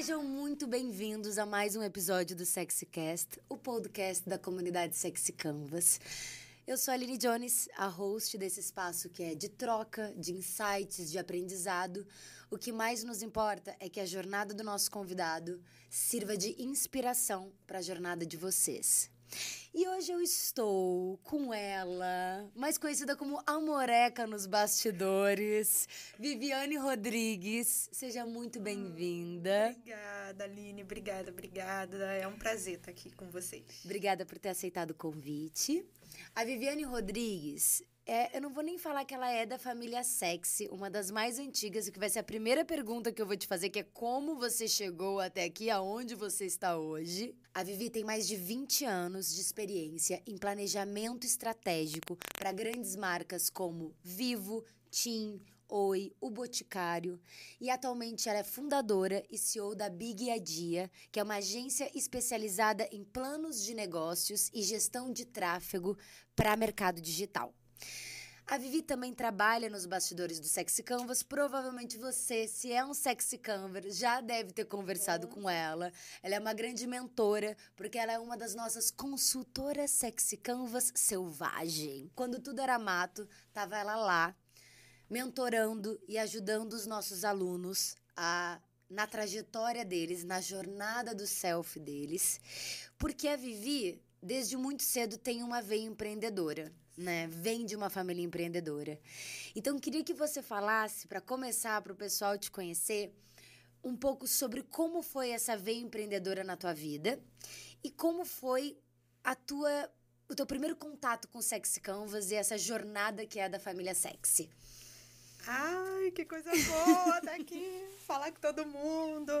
Sejam muito bem-vindos a mais um episódio do SexyCast, o podcast da comunidade Sexy Canvas. Eu sou a Aline Jones, a host desse espaço que é de troca, de insights, de aprendizado. O que mais nos importa é que a jornada do nosso convidado sirva de inspiração para a jornada de vocês. E hoje eu estou com ela, mais conhecida como Amoreca nos bastidores, Viviane Rodrigues. Seja muito bem-vinda. Obrigada, Aline. Obrigada, obrigada. É um prazer estar aqui com vocês. Obrigada por ter aceitado o convite. A Viviane Rodrigues é, eu não vou nem falar que ela é da família sexy, uma das mais antigas, e que vai ser a primeira pergunta que eu vou te fazer, que é como você chegou até aqui, aonde você está hoje. A Vivi tem mais de 20 anos de experiência em planejamento estratégico para grandes marcas como Vivo, Tim, Oi, O Boticário, e atualmente ela é fundadora e CEO da Big Adia, que é uma agência especializada em planos de negócios e gestão de tráfego para mercado digital. A Vivi também trabalha nos bastidores do Sexy Canvas. Provavelmente você, se é um Sexy Canvas, já deve ter conversado com ela. Ela é uma grande mentora, porque ela é uma das nossas consultoras Sexy Canvas selvagem. Quando tudo era mato, tava ela lá, mentorando e ajudando os nossos alunos a na trajetória deles, na jornada do self deles, porque a Vivi desde muito cedo tem uma veia empreendedora né? Vem de uma família empreendedora. Então, queria que você falasse, para começar, para o pessoal te conhecer, um pouco sobre como foi essa veia empreendedora na tua vida e como foi a tua, o teu primeiro contato com Sexy Canvas e essa jornada que é da família Sexy. Ai, que coisa boa tá aqui, falar com todo mundo.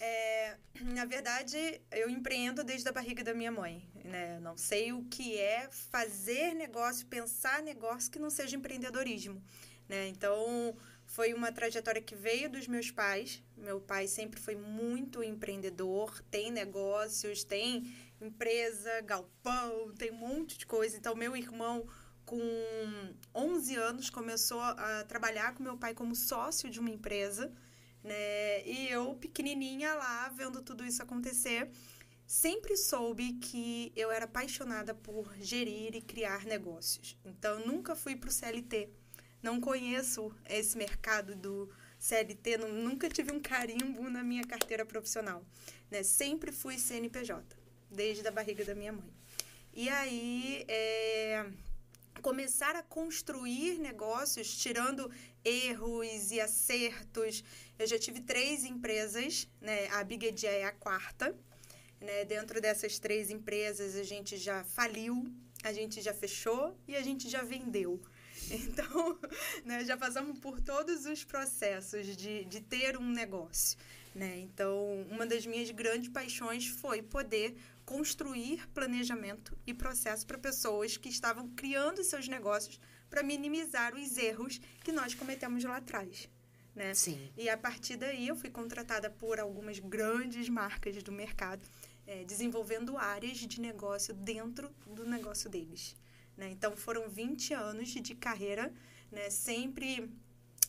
É, na verdade, eu empreendo desde a barriga da minha mãe, né? Não sei o que é fazer negócio, pensar negócio que não seja empreendedorismo, né? Então, foi uma trajetória que veio dos meus pais. Meu pai sempre foi muito empreendedor, tem negócios, tem empresa, galpão, tem um monte de coisa. Então, meu irmão com 11 anos, começou a trabalhar com meu pai como sócio de uma empresa, né? E eu, pequenininha lá, vendo tudo isso acontecer, sempre soube que eu era apaixonada por gerir e criar negócios. Então, nunca fui para o CLT. Não conheço esse mercado do CLT, nunca tive um carimbo na minha carteira profissional. Né? Sempre fui CNPJ, desde a barriga da minha mãe. E aí, é começar a construir negócios, tirando erros e acertos. Eu já tive três empresas, né? A Big Ed é a quarta. Né? Dentro dessas três empresas, a gente já faliu, a gente já fechou e a gente já vendeu. Então, né, já passamos por todos os processos de, de ter um negócio. Né? Então, uma das minhas grandes paixões foi poder construir planejamento e processo para pessoas que estavam criando seus negócios para minimizar os erros que nós cometemos lá atrás. Né? Sim. E a partir daí eu fui contratada por algumas grandes marcas do mercado, é, desenvolvendo áreas de negócio dentro do negócio deles. Né? Então foram 20 anos de carreira, né? sempre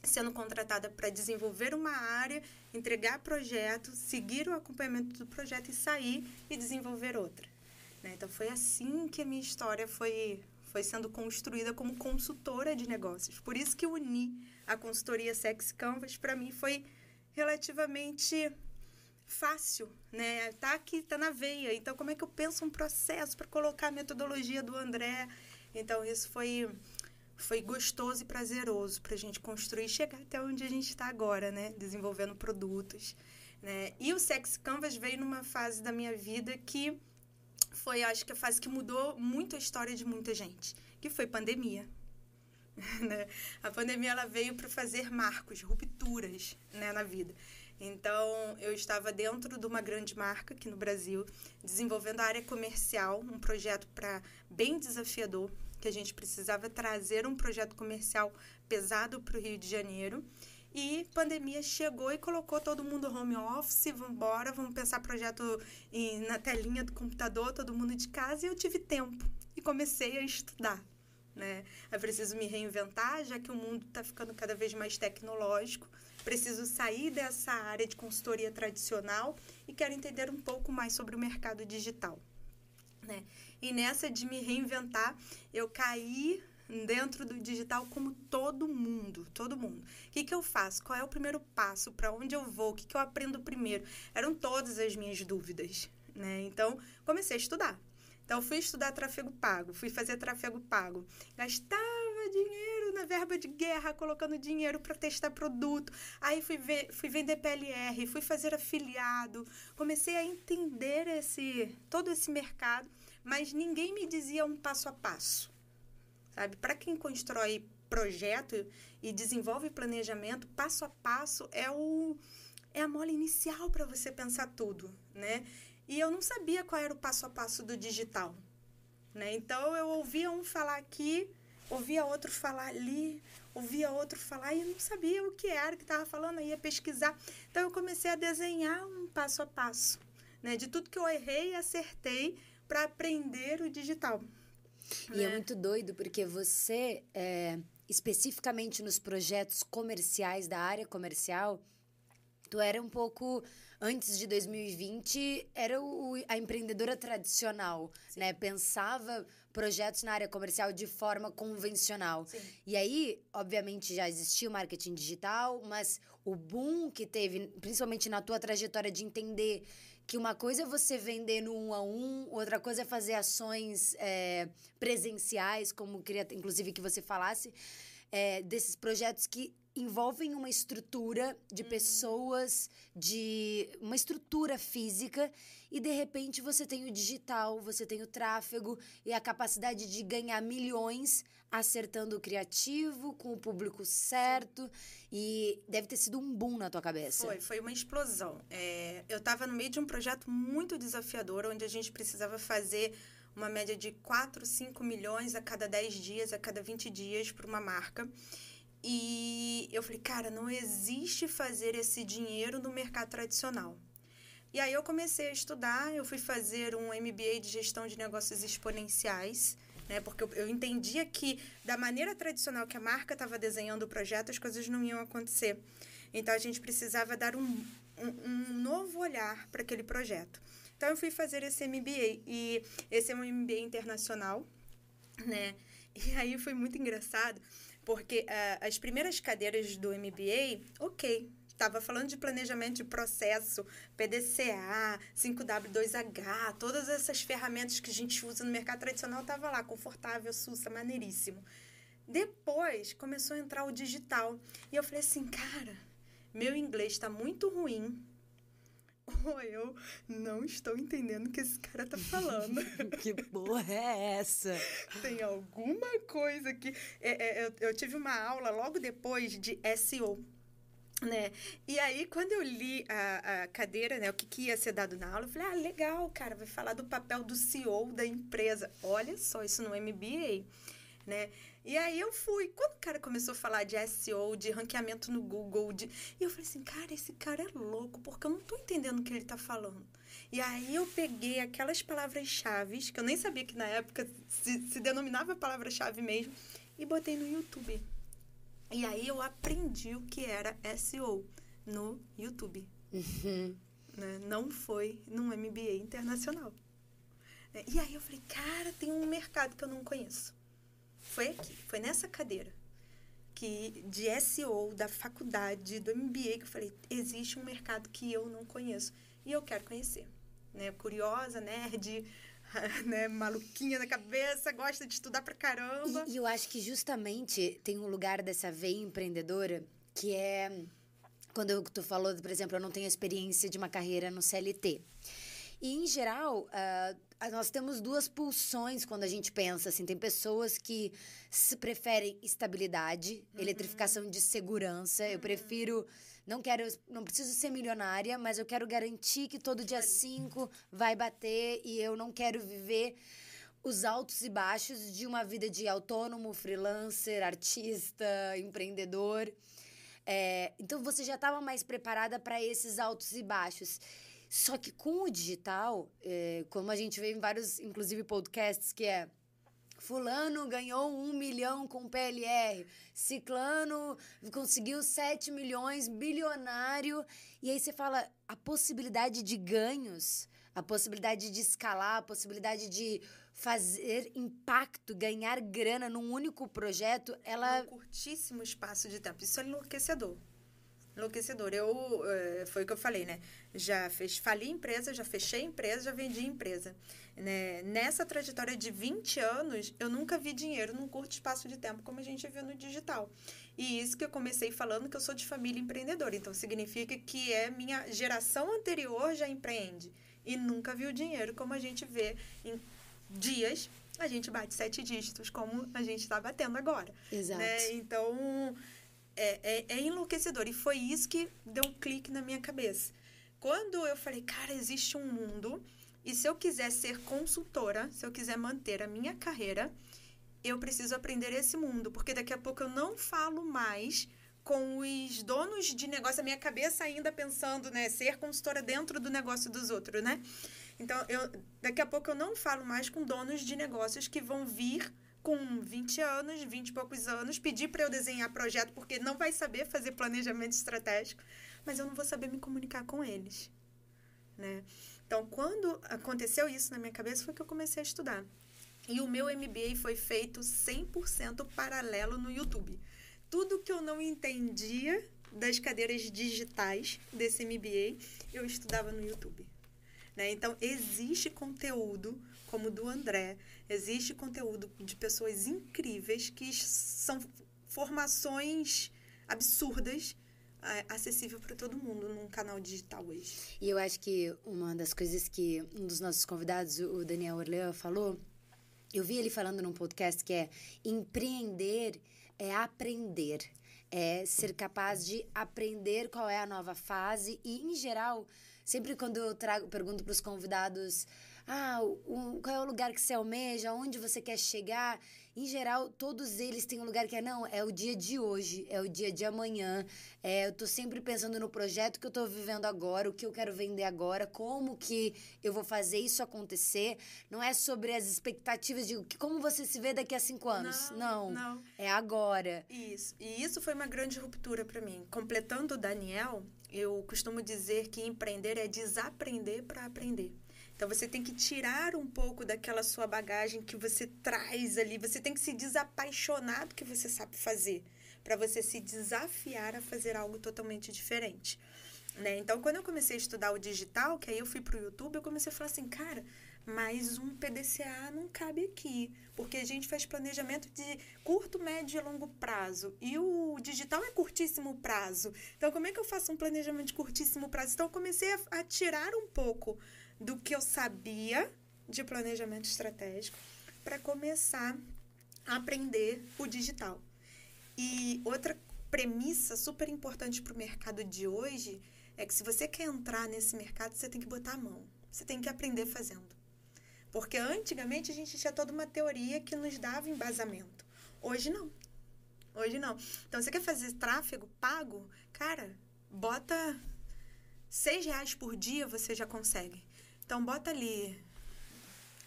sendo contratada para desenvolver uma área, entregar projeto, seguir o acompanhamento do projeto e sair e desenvolver outra. Né? Então foi assim que a minha história foi foi sendo construída como consultora de negócios. Por isso que uni a consultoria Sex Canvas para mim foi relativamente fácil, né? Tá aqui, tá na veia. Então como é que eu penso um processo para colocar a metodologia do André? Então isso foi foi gostoso e prazeroso para a gente construir e chegar até onde a gente está agora, né? Desenvolvendo produtos, né? E o Sex Canvas veio numa fase da minha vida que foi, acho que a fase que mudou muito a história de muita gente, que foi pandemia. né? A pandemia ela veio para fazer marcos, rupturas né, na vida. Então, eu estava dentro de uma grande marca aqui no Brasil, desenvolvendo a área comercial, um projeto para bem desafiador, que a gente precisava trazer um projeto comercial pesado para o Rio de Janeiro. E pandemia chegou e colocou todo mundo home office, vamos embora, vamos pensar projeto em, na telinha do computador, todo mundo de casa, e eu tive tempo e comecei a estudar. Né? É preciso me reinventar, já que o mundo está ficando cada vez mais tecnológico. Preciso sair dessa área de consultoria tradicional e quero entender um pouco mais sobre o mercado digital. Né? E nessa de me reinventar, eu caí dentro do digital como todo mundo, todo mundo. O que, que eu faço? Qual é o primeiro passo? Para onde eu vou? O que, que eu aprendo primeiro? Eram todas as minhas dúvidas, né? Então, comecei a estudar. Então, fui estudar tráfego pago, fui fazer tráfego pago. Gastava dinheiro na verba de guerra, colocando dinheiro para testar produto. Aí fui, ver, fui vender PLR, fui fazer afiliado. Comecei a entender esse todo esse mercado, mas ninguém me dizia um passo a passo sabe? Para quem constrói projeto e desenvolve planejamento, passo a passo é o é a mola inicial para você pensar tudo, né? E eu não sabia qual era o passo a passo do digital, né? Então eu ouvia um falar aqui, ouvia outro falar ali, ouvia outro falar e eu não sabia o que era que estava falando, eu ia pesquisar. Então eu comecei a desenhar um passo a passo, né? De tudo que eu errei e acertei para aprender o digital. E é, é muito doido porque você, é, especificamente nos projetos comerciais da área comercial, tu era um pouco antes de 2020 era o, a empreendedora tradicional, Sim. né? Pensava projetos na área comercial de forma convencional. Sim. E aí, obviamente, já existia o marketing digital, mas o boom que teve, principalmente na tua trajetória de entender que uma coisa é você vender no um a um, outra coisa é fazer ações é, presenciais, como queria, inclusive, que você falasse, é, desses projetos que envolvem uma estrutura de uhum. pessoas, de uma estrutura física, e de repente você tem o digital, você tem o tráfego e a capacidade de ganhar milhões acertando o criativo, com o público certo. E deve ter sido um boom na tua cabeça. Foi, foi uma explosão. É, eu estava no meio de um projeto muito desafiador, onde a gente precisava fazer uma média de 4, 5 milhões a cada 10 dias, a cada 20 dias para uma marca. E eu falei, cara, não existe fazer esse dinheiro no mercado tradicional. E aí eu comecei a estudar, eu fui fazer um MBA de gestão de negócios exponenciais, né? Porque eu, eu entendia que da maneira tradicional que a marca estava desenhando o projeto, as coisas não iam acontecer. Então a gente precisava dar um, um, um novo olhar para aquele projeto. Então eu fui fazer esse MBA e esse é um MBA internacional, né? E aí foi muito engraçado porque uh, as primeiras cadeiras do MBA, ok, estava falando de planejamento de processo, PDCA, 5W2H, todas essas ferramentas que a gente usa no mercado tradicional estava lá, confortável, sussa, maneiríssimo. Depois começou a entrar o digital e eu falei assim, cara, meu inglês está muito ruim, ou eu não estou entendendo o que esse cara tá falando. que porra é essa? Tem alguma coisa que. É, é, eu, eu tive uma aula logo depois de SEO. Né? E aí, quando eu li a, a cadeira, né, o que, que ia ser dado na aula, eu falei, ah, legal, cara, vai falar do papel do CEO da empresa. Olha só, isso no MBA, né? E aí eu fui. Quando o cara começou a falar de SEO, de ranqueamento no Google, de... e eu falei assim, cara, esse cara é louco, porque eu não tô entendendo o que ele tá falando. E aí eu peguei aquelas palavras-chave, que eu nem sabia que na época se, se denominava palavra-chave mesmo, e botei no YouTube. E aí eu aprendi o que era SEO no YouTube. Uhum. Né? Não foi num MBA internacional. E aí eu falei, cara, tem um mercado que eu não conheço. Foi aqui, foi nessa cadeira que de SEO da faculdade, do MBA, que eu falei, existe um mercado que eu não conheço e eu quero conhecer. Né? Curiosa, nerd, né, maluquinha na cabeça, gosta de estudar pra caramba. E, e eu acho que justamente tem um lugar dessa veia empreendedora que é quando tu falou, por exemplo, eu não tenho experiência de uma carreira no CLT. E, em geral, uh, nós temos duas pulsões quando a gente pensa. Assim, tem pessoas que preferem estabilidade, uhum. eletrificação de segurança. Uhum. Eu prefiro. Não quero, não preciso ser milionária, mas eu quero garantir que todo dia 5 vai bater e eu não quero viver os altos e baixos de uma vida de autônomo, freelancer, artista, empreendedor. É, então você já estava mais preparada para esses altos e baixos. Só que com o digital, é, como a gente vê em vários, inclusive, podcasts, que é Fulano ganhou um milhão com PLR. Ciclano conseguiu 7 milhões, bilionário. E aí você fala a possibilidade de ganhos, a possibilidade de escalar, a possibilidade de fazer impacto, ganhar grana num único projeto, ela. Um curtíssimo espaço de tempo. Isso é enlouquecedor enlouquecedor. Eu, eh, foi o que eu falei, né? Já fez, fali empresa, já fechei empresa, já vendi empresa. Né? Nessa trajetória de 20 anos, eu nunca vi dinheiro num curto espaço de tempo como a gente viu no digital. E isso que eu comecei falando que eu sou de família empreendedora. Então, significa que é minha geração anterior já empreende. E nunca viu dinheiro como a gente vê em dias a gente bate sete dígitos, como a gente está batendo agora. Exato. Né? Então, é, é, é enlouquecedor. E foi isso que deu um clique na minha cabeça. Quando eu falei, cara, existe um mundo, e se eu quiser ser consultora, se eu quiser manter a minha carreira, eu preciso aprender esse mundo, porque daqui a pouco eu não falo mais com os donos de negócio, a minha cabeça ainda pensando, né, ser consultora dentro do negócio dos outros, né? Então, eu, daqui a pouco eu não falo mais com donos de negócios que vão vir com 20 anos, 20 e poucos anos, pedir para eu desenhar projeto porque não vai saber fazer planejamento estratégico, mas eu não vou saber me comunicar com eles, né? Então, quando aconteceu isso na minha cabeça, foi que eu comecei a estudar. E o meu MBA foi feito 100% paralelo no YouTube. Tudo que eu não entendia das cadeiras digitais desse MBA, eu estudava no YouTube. Né? Então, existe conteúdo como do André, existe conteúdo de pessoas incríveis que são formações absurdas acessível para todo mundo num canal digital hoje. E eu acho que uma das coisas que um dos nossos convidados, o Daniel Orlean, falou, eu vi ele falando num podcast que é empreender é aprender, é ser capaz de aprender qual é a nova fase e, em geral, sempre quando eu trago, pergunto para os convidados ah, o, qual é o lugar que você almeja, onde você quer chegar. Em geral, todos eles têm um lugar que é, não, é o dia de hoje, é o dia de amanhã. É, eu tô sempre pensando no projeto que eu tô vivendo agora, o que eu quero vender agora, como que eu vou fazer isso acontecer. Não é sobre as expectativas de como você se vê daqui a cinco anos. Não, não. não. É agora. Isso. E isso foi uma grande ruptura para mim. Completando o Daniel, eu costumo dizer que empreender é desaprender para aprender. Então você tem que tirar um pouco daquela sua bagagem que você traz ali, você tem que se desapaixonar do que você sabe fazer, para você se desafiar a fazer algo totalmente diferente. Né? Então, quando eu comecei a estudar o digital, que aí eu fui para o YouTube, eu comecei a falar assim, cara, mais um PDCA não cabe aqui, porque a gente faz planejamento de curto, médio e longo prazo, e o digital é curtíssimo prazo. Então, como é que eu faço um planejamento de curtíssimo prazo? Então, eu comecei a, a tirar um pouco do que eu sabia de planejamento estratégico para começar a aprender o digital. E outra premissa super importante para o mercado de hoje é que se você quer entrar nesse mercado, você tem que botar a mão. Você tem que aprender fazendo. Porque antigamente a gente tinha toda uma teoria que nos dava embasamento. Hoje não. Hoje não. Então, você quer fazer tráfego pago? Cara, bota seis reais por dia, você já consegue. Então, bota ali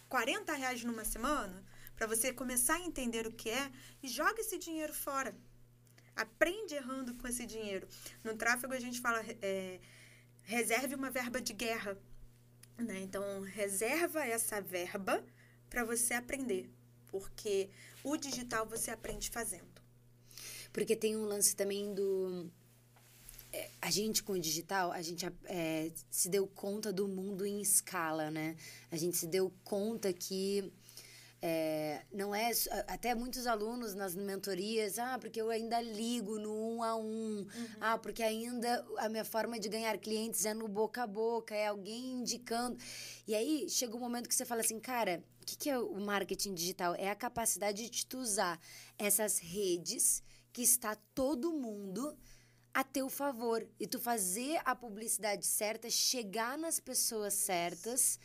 40 reais numa semana para você começar a entender o que é e joga esse dinheiro fora. Aprende errando com esse dinheiro. No tráfego, a gente fala é, reserve uma verba de guerra. Né? Então, reserva essa verba para você aprender. Porque o digital você aprende fazendo. Porque tem um lance também do a gente com o digital, a gente é, se deu conta do mundo em escala, né? A gente se deu conta que é, não é até muitos alunos nas mentorias, ah, porque eu ainda ligo no um a um, uhum. ah, porque ainda a minha forma de ganhar clientes é no boca a boca, é alguém indicando. E aí chega um momento que você fala assim, cara, o que, que é o marketing digital? É a capacidade de tu usar essas redes que está todo mundo a teu favor e tu fazer a publicidade certa, chegar nas pessoas certas.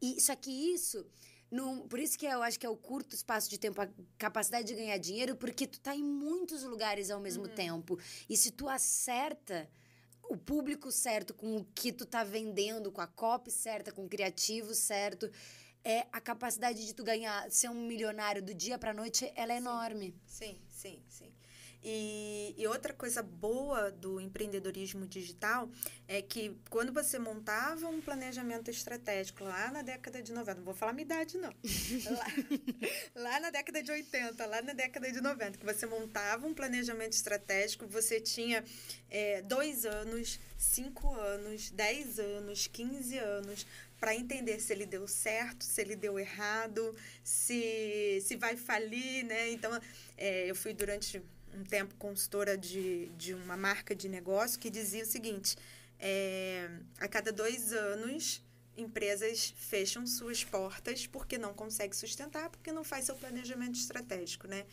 E só que isso num, por isso que eu acho que é o curto espaço de tempo, a capacidade de ganhar dinheiro, porque tu tá em muitos lugares ao mesmo uhum. tempo. E se tu acerta o público certo com o que tu tá vendendo, com a copy certa, com o criativo certo, é a capacidade de tu ganhar, ser um milionário do dia pra noite, ela é sim. enorme. Sim, sim, sim. E, e, outra coisa boa do empreendedorismo digital é que quando você montava um planejamento estratégico lá na década de 90, não vou falar minha idade, não. lá, lá, na década de 80, lá na década de 90, que você montava um planejamento estratégico, você tinha é, dois anos, cinco anos, dez anos, 15 anos para entender se ele deu certo, se ele deu errado, se, se vai falir, né? Então, é, eu fui durante um tempo consultora de, de uma marca de negócio que dizia o seguinte: é, a cada dois anos, empresas fecham suas portas porque não consegue sustentar, porque não faz seu planejamento estratégico, né?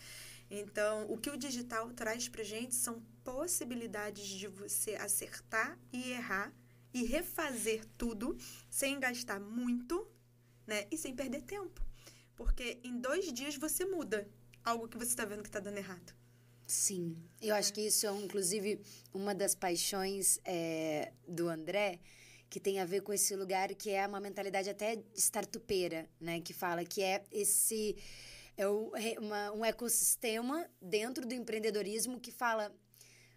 Então, o que o digital traz para gente são possibilidades de você acertar e errar e refazer tudo sem gastar muito, né? E sem perder tempo. Porque em dois dias você muda algo que você está vendo que está dando errado. Sim, eu acho que isso é, inclusive, uma das paixões é, do André, que tem a ver com esse lugar que é uma mentalidade até startupeira, né? Que fala que é esse... É uma, um ecossistema dentro do empreendedorismo que fala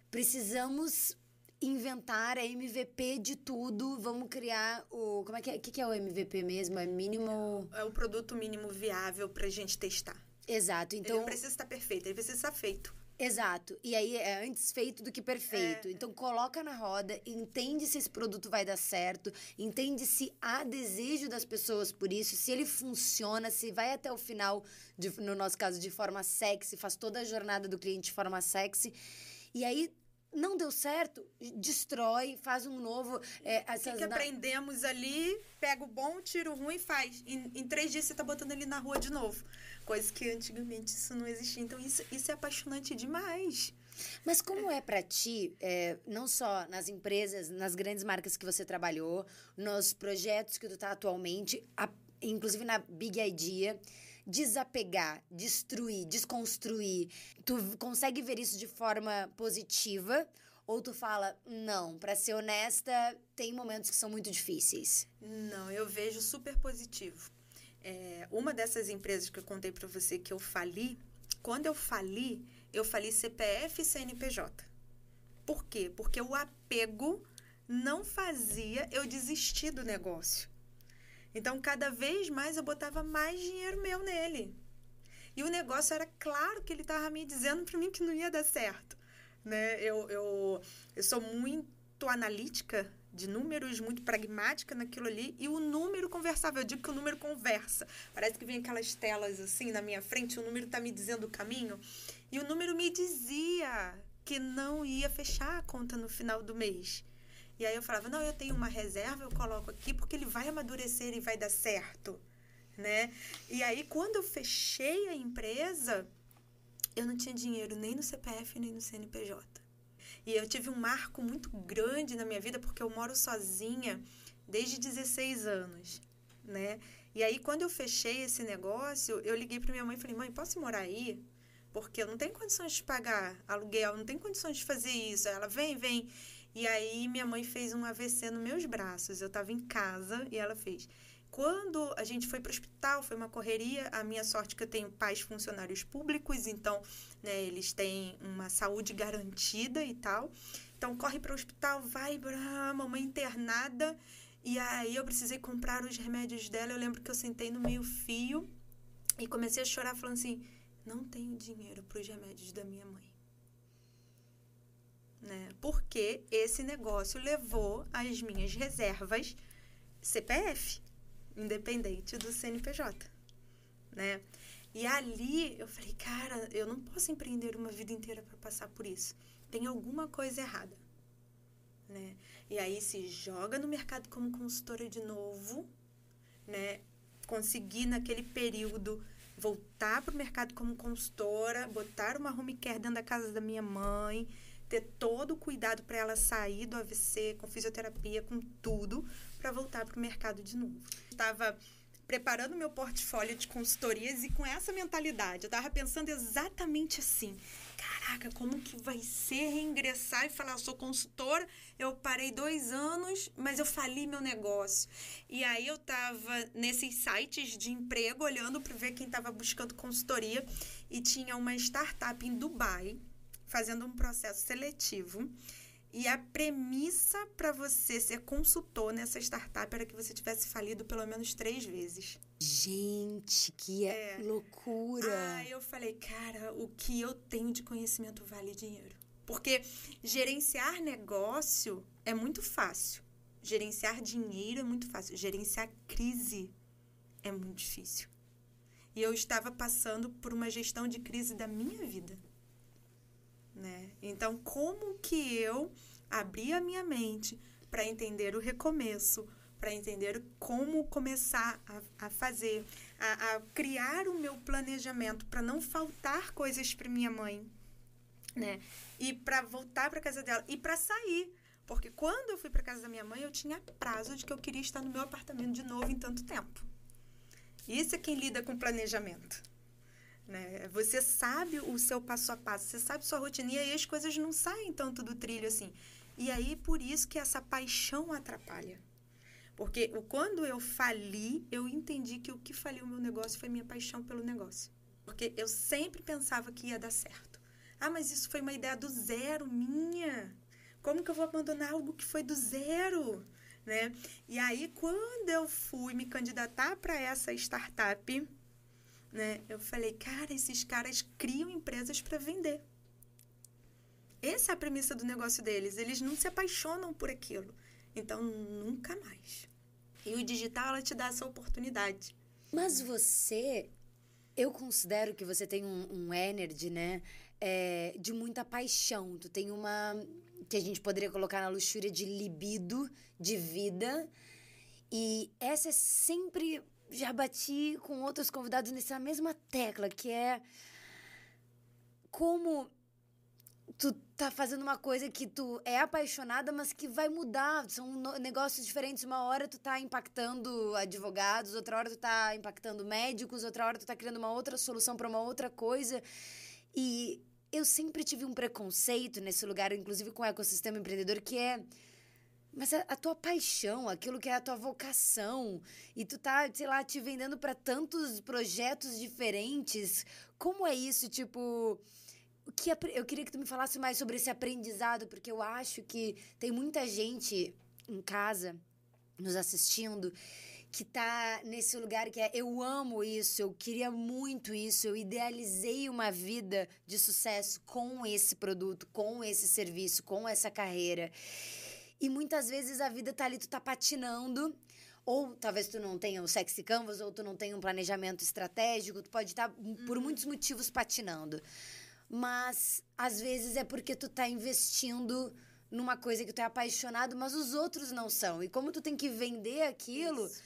precisamos inventar a MVP de tudo, vamos criar o... Como é que é? O que é o MVP mesmo? É mínimo... É o produto mínimo viável para gente testar. Exato, então... Ele não precisa estar perfeito, ele precisa estar feito. Exato. E aí é antes feito do que perfeito. É. Então coloca na roda, entende se esse produto vai dar certo, entende se há desejo das pessoas por isso, se ele funciona, se vai até o final, de, no nosso caso, de forma sexy, faz toda a jornada do cliente de forma sexy. E aí não deu certo, destrói, faz um novo. É, essas... O que, que aprendemos ali, pega o bom, tira o ruim e faz. Em, em três dias você tá botando ele na rua de novo. Coisa que antigamente isso não existia. Então, isso, isso é apaixonante demais. Mas como é para ti, é, não só nas empresas, nas grandes marcas que você trabalhou, nos projetos que tu tá atualmente, a, inclusive na Big Idea, desapegar, destruir, desconstruir? Tu consegue ver isso de forma positiva? Ou tu fala, não, para ser honesta, tem momentos que são muito difíceis? Não, eu vejo super positivo. É, uma dessas empresas que eu contei para você que eu fali, quando eu fali, eu fali CPF e CNPJ. Por quê? Porque o apego não fazia eu desistir do negócio. Então, cada vez mais eu botava mais dinheiro meu nele. E o negócio era claro que ele estava me dizendo para mim que não ia dar certo. Né? Eu, eu, eu sou muito analítica de números, muito pragmática naquilo ali, e o número conversava. Eu digo que o número conversa. Parece que vem aquelas telas assim na minha frente, o número está me dizendo o caminho, e o número me dizia que não ia fechar a conta no final do mês. E aí eu falava, não, eu tenho uma reserva, eu coloco aqui porque ele vai amadurecer e vai dar certo, né? E aí quando eu fechei a empresa, eu não tinha dinheiro nem no CPF nem no CNPJ. E eu tive um marco muito grande na minha vida porque eu moro sozinha desde 16 anos, né? E aí quando eu fechei esse negócio, eu liguei para minha mãe e falei: "Mãe, posso morar aí?" Porque eu não tenho condições de pagar aluguel, não tenho condições de fazer isso. Ela vem, vem. E aí minha mãe fez um AVC nos meus braços. Eu estava em casa e ela fez. Quando a gente foi para o hospital, foi uma correria. A minha sorte é que eu tenho pais funcionários públicos, então né, eles têm uma saúde garantida e tal. Então corre para o hospital, vai para mamãe internada. E aí eu precisei comprar os remédios dela. Eu lembro que eu sentei no meio fio e comecei a chorar falando assim: "Não tenho dinheiro para os remédios da minha mãe" né? Porque esse negócio levou as minhas reservas CPF, independente do CNPJ, né? E ali eu falei, cara, eu não posso empreender uma vida inteira para passar por isso. Tem alguma coisa errada, né? E aí se joga no mercado como consultora de novo, né? Consegui naquele período voltar para o mercado como consultora, botar uma home care dentro da casa da minha mãe, ter todo o cuidado para ela sair do AVC, com fisioterapia, com tudo, para voltar para o mercado de novo. Estava preparando meu portfólio de consultorias e com essa mentalidade, eu estava pensando exatamente assim. caraca, como que vai ser reingressar e falar, sou consultora, eu parei dois anos, mas eu fali meu negócio. E aí eu tava nesses sites de emprego, olhando para ver quem estava buscando consultoria, e tinha uma startup em Dubai, fazendo um processo seletivo. E a premissa para você ser consultor nessa startup era que você tivesse falido pelo menos três vezes. Gente, que é. loucura! Ah, eu falei, cara, o que eu tenho de conhecimento vale dinheiro. Porque gerenciar negócio é muito fácil. Gerenciar dinheiro é muito fácil. Gerenciar crise é muito difícil. E eu estava passando por uma gestão de crise da minha vida. Né? Então, como que eu abri a minha mente para entender o recomeço, para entender como começar a, a fazer, a, a, criar o meu planejamento para não faltar coisas para minha mãe, né? E para voltar para casa dela e para sair, porque quando eu fui para casa da minha mãe eu tinha prazo de que eu queria estar no meu apartamento de novo em tanto tempo. Isso é quem lida com planejamento. Né? Você sabe o seu passo a passo, você sabe sua rotina e aí as coisas não saem tanto do trilho assim. E aí por isso que essa paixão atrapalha. Porque quando eu fali, eu entendi que o que faliu o meu negócio foi minha paixão pelo negócio. Porque eu sempre pensava que ia dar certo. Ah, mas isso foi uma ideia do zero minha. Como que eu vou abandonar algo que foi do zero? Né? E aí, quando eu fui me candidatar para essa startup, né, eu falei, cara, esses caras criam empresas para vender. Essa é a premissa do negócio deles. Eles não se apaixonam por aquilo. Então, nunca mais. E o digital, ela te dá essa oportunidade. Mas você, eu considero que você tem um, um energy, né? É, de muita paixão. Tu tem uma. que a gente poderia colocar na luxúria de libido, de vida. E essa é sempre. Já bati com outros convidados nessa mesma tecla, que é. Como tu tá fazendo uma coisa que tu é apaixonada, mas que vai mudar. São negócios diferentes. Uma hora tu tá impactando advogados, outra hora tu tá impactando médicos, outra hora tu tá criando uma outra solução para uma outra coisa. E eu sempre tive um preconceito nesse lugar, inclusive com o ecossistema empreendedor, que é mas a, a, tua paixão, aquilo que é a tua vocação, e tu tá, sei lá, te vendendo para tantos projetos diferentes. Como é isso, tipo, o que eu queria que tu me falasse mais sobre esse aprendizado, porque eu acho que tem muita gente em casa nos assistindo que tá nesse lugar que é eu amo isso, eu queria muito isso, eu idealizei uma vida de sucesso com esse produto, com esse serviço, com essa carreira. E muitas vezes a vida tá ali, tu tá patinando, ou talvez tu não tenha o sexy canvas, ou tu não tenha um planejamento estratégico, tu pode estar tá, por uhum. muitos motivos patinando mas às vezes é porque tu tá investindo numa coisa que tu é apaixonado, mas os outros não são. E como tu tem que vender aquilo, isso.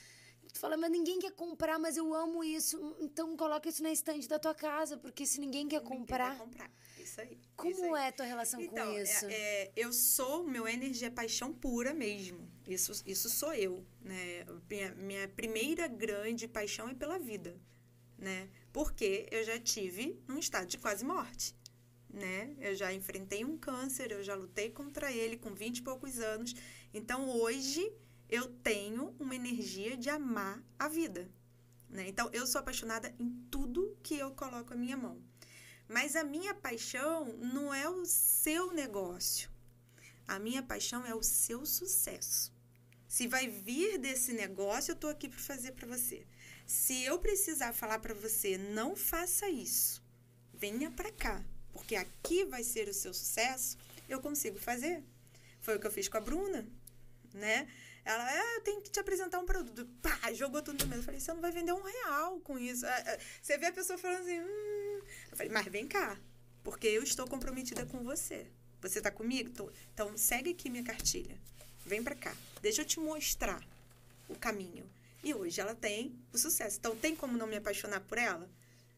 Tu fala, mas ninguém quer comprar, mas eu amo isso. Então coloca isso na estante da tua casa, porque se ninguém quer ninguém comprar. Quer comprar. Isso aí. Como isso aí. é a tua relação então, com isso? É, é, eu sou, meu energia é paixão pura mesmo. Isso, isso sou eu, né? Minha, minha primeira grande paixão é pela vida, né? porque eu já tive um estado de quase morte. Né? Eu já enfrentei um câncer, eu já lutei contra ele com 20 e poucos anos. Então, hoje, eu tenho uma energia de amar a vida. Né? Então, eu sou apaixonada em tudo que eu coloco a minha mão. Mas a minha paixão não é o seu negócio. A minha paixão é o seu sucesso. Se vai vir desse negócio, eu estou aqui para fazer para você. Se eu precisar falar para você, não faça isso, venha para cá, porque aqui vai ser o seu sucesso, eu consigo fazer. Foi o que eu fiz com a Bruna, né? Ela, ah, eu tenho que te apresentar um produto. Pá, jogou tudo no meio. Eu falei, você não vai vender um real com isso. É, é, você vê a pessoa falando assim, hum. Eu falei, mas vem cá, porque eu estou comprometida com você. Você está comigo? Tô. Então, segue aqui minha cartilha. Vem para cá. Deixa eu te mostrar o caminho. E hoje ela tem o sucesso. Então, tem como não me apaixonar por ela?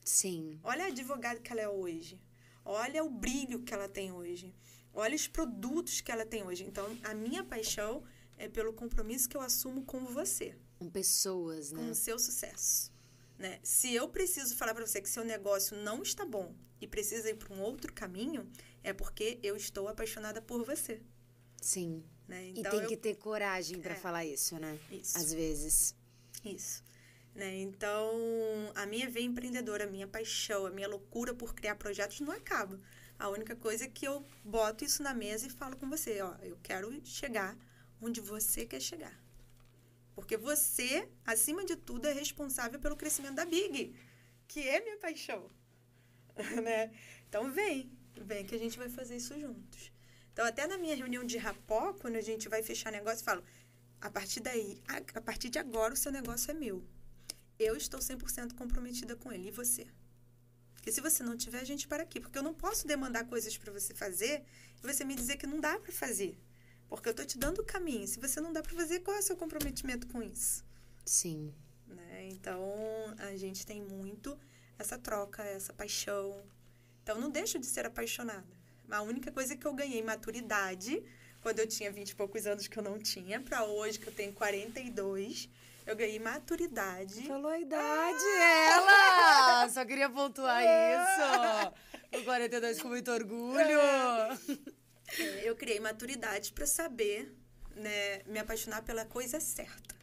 Sim. Olha a advogada que ela é hoje. Olha o brilho que ela tem hoje. Olha os produtos que ela tem hoje. Então, a minha paixão é pelo compromisso que eu assumo com você. Com pessoas, né? Com o seu sucesso. Né? Se eu preciso falar para você que seu negócio não está bom, e precisa ir para um outro caminho, é porque eu estou apaixonada por você. Sim. Né? Então, e tem eu... que ter coragem para é. falar isso, né? Isso. Às vezes. Isso. Né? Então, a minha veia empreendedora, a minha paixão, a minha loucura por criar projetos não acaba. A única coisa é que eu boto isso na mesa e falo com você, ó, eu quero chegar onde você quer chegar. Porque você, acima de tudo, é responsável pelo crescimento da Big, que é minha paixão. né? Então vem, vem que a gente vai fazer isso juntos. Então, até na minha reunião de rapó, quando a gente vai fechar negócio, eu falo: a partir daí, a, a partir de agora, o seu negócio é meu. Eu estou 100% comprometida com ele. E você? Porque se você não tiver, a gente para aqui. Porque eu não posso demandar coisas para você fazer e você me dizer que não dá para fazer. Porque eu estou te dando o caminho. Se você não dá para fazer, qual é o seu comprometimento com isso? Sim. Né? Então, a gente tem muito essa troca, essa paixão. Então, não deixo de ser apaixonada. A única coisa que eu ganhei maturidade quando eu tinha 20 e poucos anos que eu não tinha, para hoje que eu tenho 42, eu ganhei maturidade. Falou a idade, ah! ela! Só queria pontuar ah! isso. O 42 com muito orgulho. É, eu criei maturidade para saber, né, me apaixonar pela coisa certa.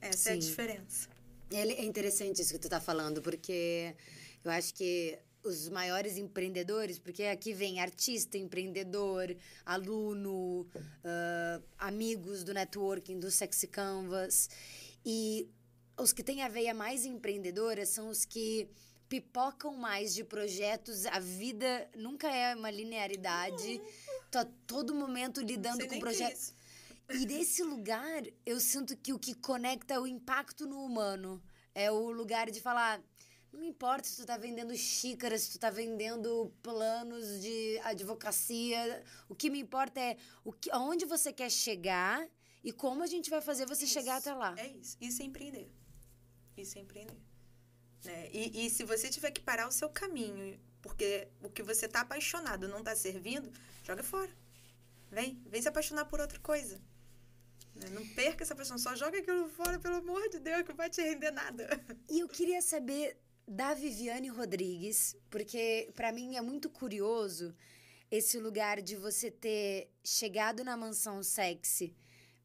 Essa Sim. é a diferença. É interessante isso que tu tá falando, porque eu acho que os maiores empreendedores, porque aqui vem artista, empreendedor, aluno, uh, amigos do networking, do Sexy Canvas. E os que têm a veia mais empreendedora são os que pipocam mais de projetos. A vida nunca é uma linearidade. Tô a todo momento lidando com projetos. E desse lugar, eu sinto que o que conecta é o impacto no humano. É o lugar de falar não importa se tu tá vendendo xícaras, se tu tá vendendo planos de advocacia. O que me importa é o que, aonde você quer chegar e como a gente vai fazer você isso, chegar até lá. É isso. Isso é empreender. Isso é empreender. Né? E, e se você tiver que parar o seu caminho, porque o que você tá apaixonado não tá servindo, joga fora. Vem, vem se apaixonar por outra coisa. Né? Não perca essa paixão, só joga aquilo fora, pelo amor de Deus, que não vai te render nada. E eu queria saber da Viviane Rodrigues, porque para mim é muito curioso esse lugar de você ter chegado na mansão sexy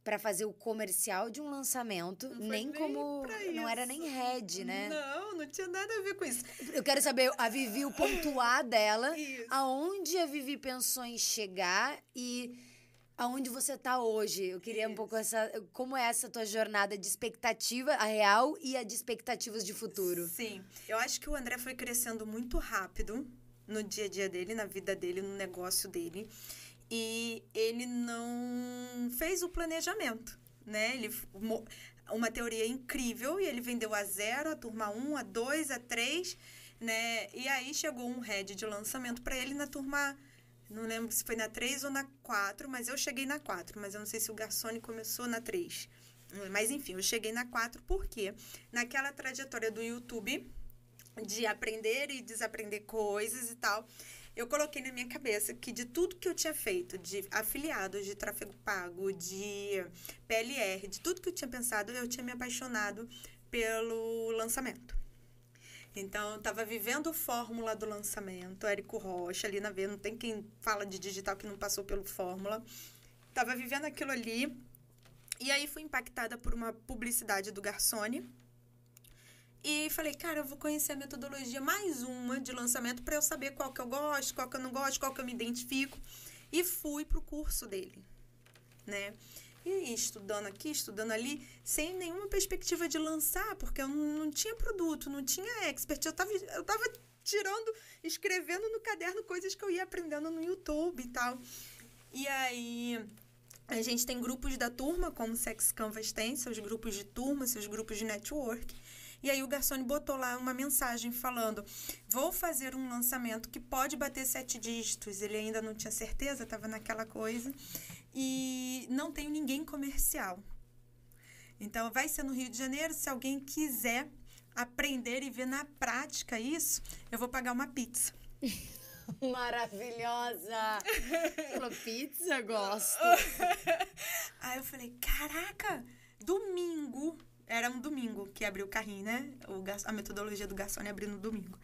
para fazer o comercial de um lançamento, não nem, nem como não era nem head, né? Não, não tinha nada a ver com isso. Eu quero saber a Vivi o pontuar dela, isso. aonde a Vivi pensou em chegar e aonde você está hoje. Eu queria Isso. um pouco essa. Como é essa tua jornada de expectativa, a real e a de expectativas de futuro? Sim. Eu acho que o André foi crescendo muito rápido no dia a dia dele, na vida dele, no negócio dele. E ele não fez o planejamento, né? Ele uma teoria incrível e ele vendeu a zero, a turma 1, a 2, a 3, né? E aí chegou um head de lançamento para ele na turma não lembro se foi na 3 ou na 4, mas eu cheguei na 4. Mas eu não sei se o Garçone começou na 3. Mas enfim, eu cheguei na 4 porque naquela trajetória do YouTube de aprender e desaprender coisas e tal, eu coloquei na minha cabeça que de tudo que eu tinha feito, de afiliados, de tráfego pago, de PLR, de tudo que eu tinha pensado, eu tinha me apaixonado pelo lançamento. Então, eu estava vivendo Fórmula do lançamento, Érico Rocha, ali na V, não tem quem fala de digital que não passou pelo Fórmula. Estava vivendo aquilo ali. E aí fui impactada por uma publicidade do Garçone. E falei, cara, eu vou conhecer a metodologia mais uma de lançamento para eu saber qual que eu gosto, qual que eu não gosto, qual que eu me identifico. E fui pro curso dele, né? E estudando aqui, estudando ali, sem nenhuma perspectiva de lançar, porque eu não, tinha produto, não tinha expert. Eu tava, eu tava tirando, escrevendo no caderno coisas que eu ia aprendendo no YouTube e tal. E aí, a gente tem grupos da turma, como Sex Canvas tem, seus grupos de turma, seus grupos de network. E aí o Garçone botou lá uma mensagem falando: vou fazer um lançamento que pode bater sete dígitos. Ele ainda não tinha certeza, estava naquela coisa e não tenho ninguém comercial. Então, vai ser no Rio de Janeiro. Se alguém quiser aprender e ver na prática isso, eu vou pagar uma pizza. Maravilhosa! Falou, pizza, gosto. Aí eu falei, caraca, domingo, era um domingo que abriu o carrinho, né? O, a metodologia do garçom abriu no domingo.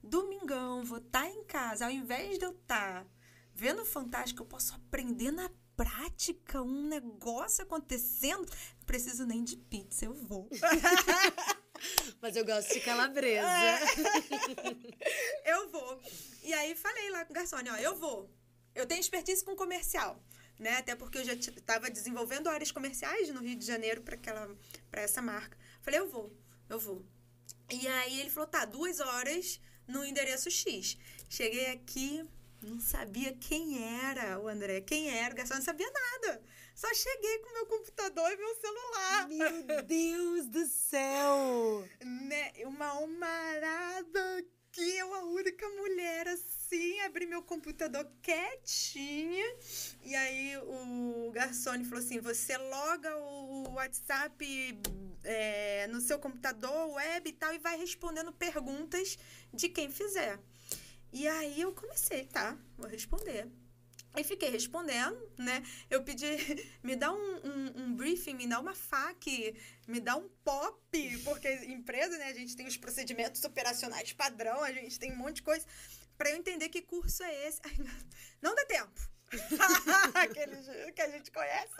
domingão, vou estar tá em casa, ao invés de eu estar tá vendo Fantástico, eu posso aprender na prática um negócio acontecendo. Não preciso nem de pizza, eu vou. Mas eu gosto de calabresa. É. eu vou. E aí falei lá com o garçom, ó, eu vou. Eu tenho expertise com comercial, né? Até porque eu já estava desenvolvendo áreas comerciais no Rio de Janeiro para aquela para essa marca. Falei, eu vou, eu vou. E aí ele falou, tá, duas horas no endereço X. Cheguei aqui, não sabia quem era o André, quem era o garçom, não sabia nada. Só cheguei com meu computador e meu celular. Meu Deus do céu! Né? Uma humarada que eu, a única mulher assim, abri meu computador quietinha. E aí o garçom falou assim: você loga o WhatsApp é, no seu computador, web e tal, e vai respondendo perguntas de quem fizer. E aí eu comecei, tá? Vou responder. Aí fiquei respondendo, né? Eu pedi, me dá um, um, um, briefing, me dá uma FAQ, me dá um POP, porque empresa, né? A gente tem os procedimentos operacionais padrão, a gente tem um monte de coisa. para eu entender que curso é esse. Não dá tempo. Aquele que a gente conhece.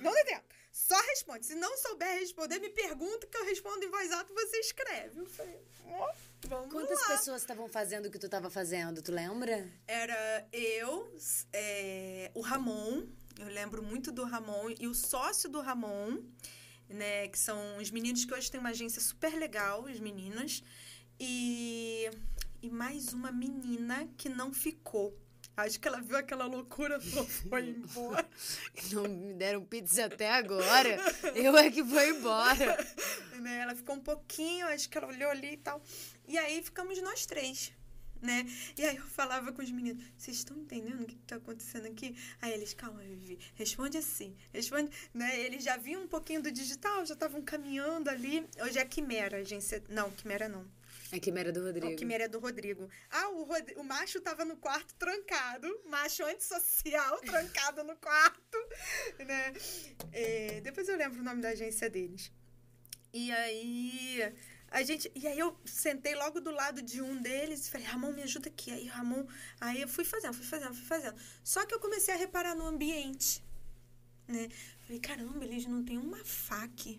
Não dá tempo. Só responde. Se não souber responder, me pergunta que eu respondo em voz alta e você escreve. Eu falei. Oh. Vamos Quantas lá. pessoas estavam fazendo o que tu estava fazendo? Tu lembra? Era eu, é, o Ramon, eu lembro muito do Ramon, e o sócio do Ramon, né? Que são os meninos que hoje têm uma agência super legal, as meninas. E, e mais uma menina que não ficou. Acho que ela viu aquela loucura e foi embora. Não me deram pizza até agora. Eu é que vou embora. né? Ela ficou um pouquinho, acho que ela olhou ali e tal. E aí ficamos nós três, né? E aí eu falava com os meninos, vocês estão entendendo o que está acontecendo aqui? Aí eles, calma, Vivi, responde assim, responde, né? Eles já viam um pouquinho do digital, já estavam caminhando ali. Hoje é Quimera, agência. Não, Quimera não. A Quimera do Rodrigo. A Quimera é do Rodrigo. Ah, o, Rod... o macho tava no quarto trancado. Macho antissocial trancado no quarto. Né? É... Depois eu lembro o nome da agência deles. E aí a gente, e aí eu sentei logo do lado de um deles e falei, Ramon, me ajuda aqui. Aí Ramon, aí eu fui fazendo, fui fazendo, fui fazendo. Só que eu comecei a reparar no ambiente, né? Falei, caramba, eles não têm uma faca,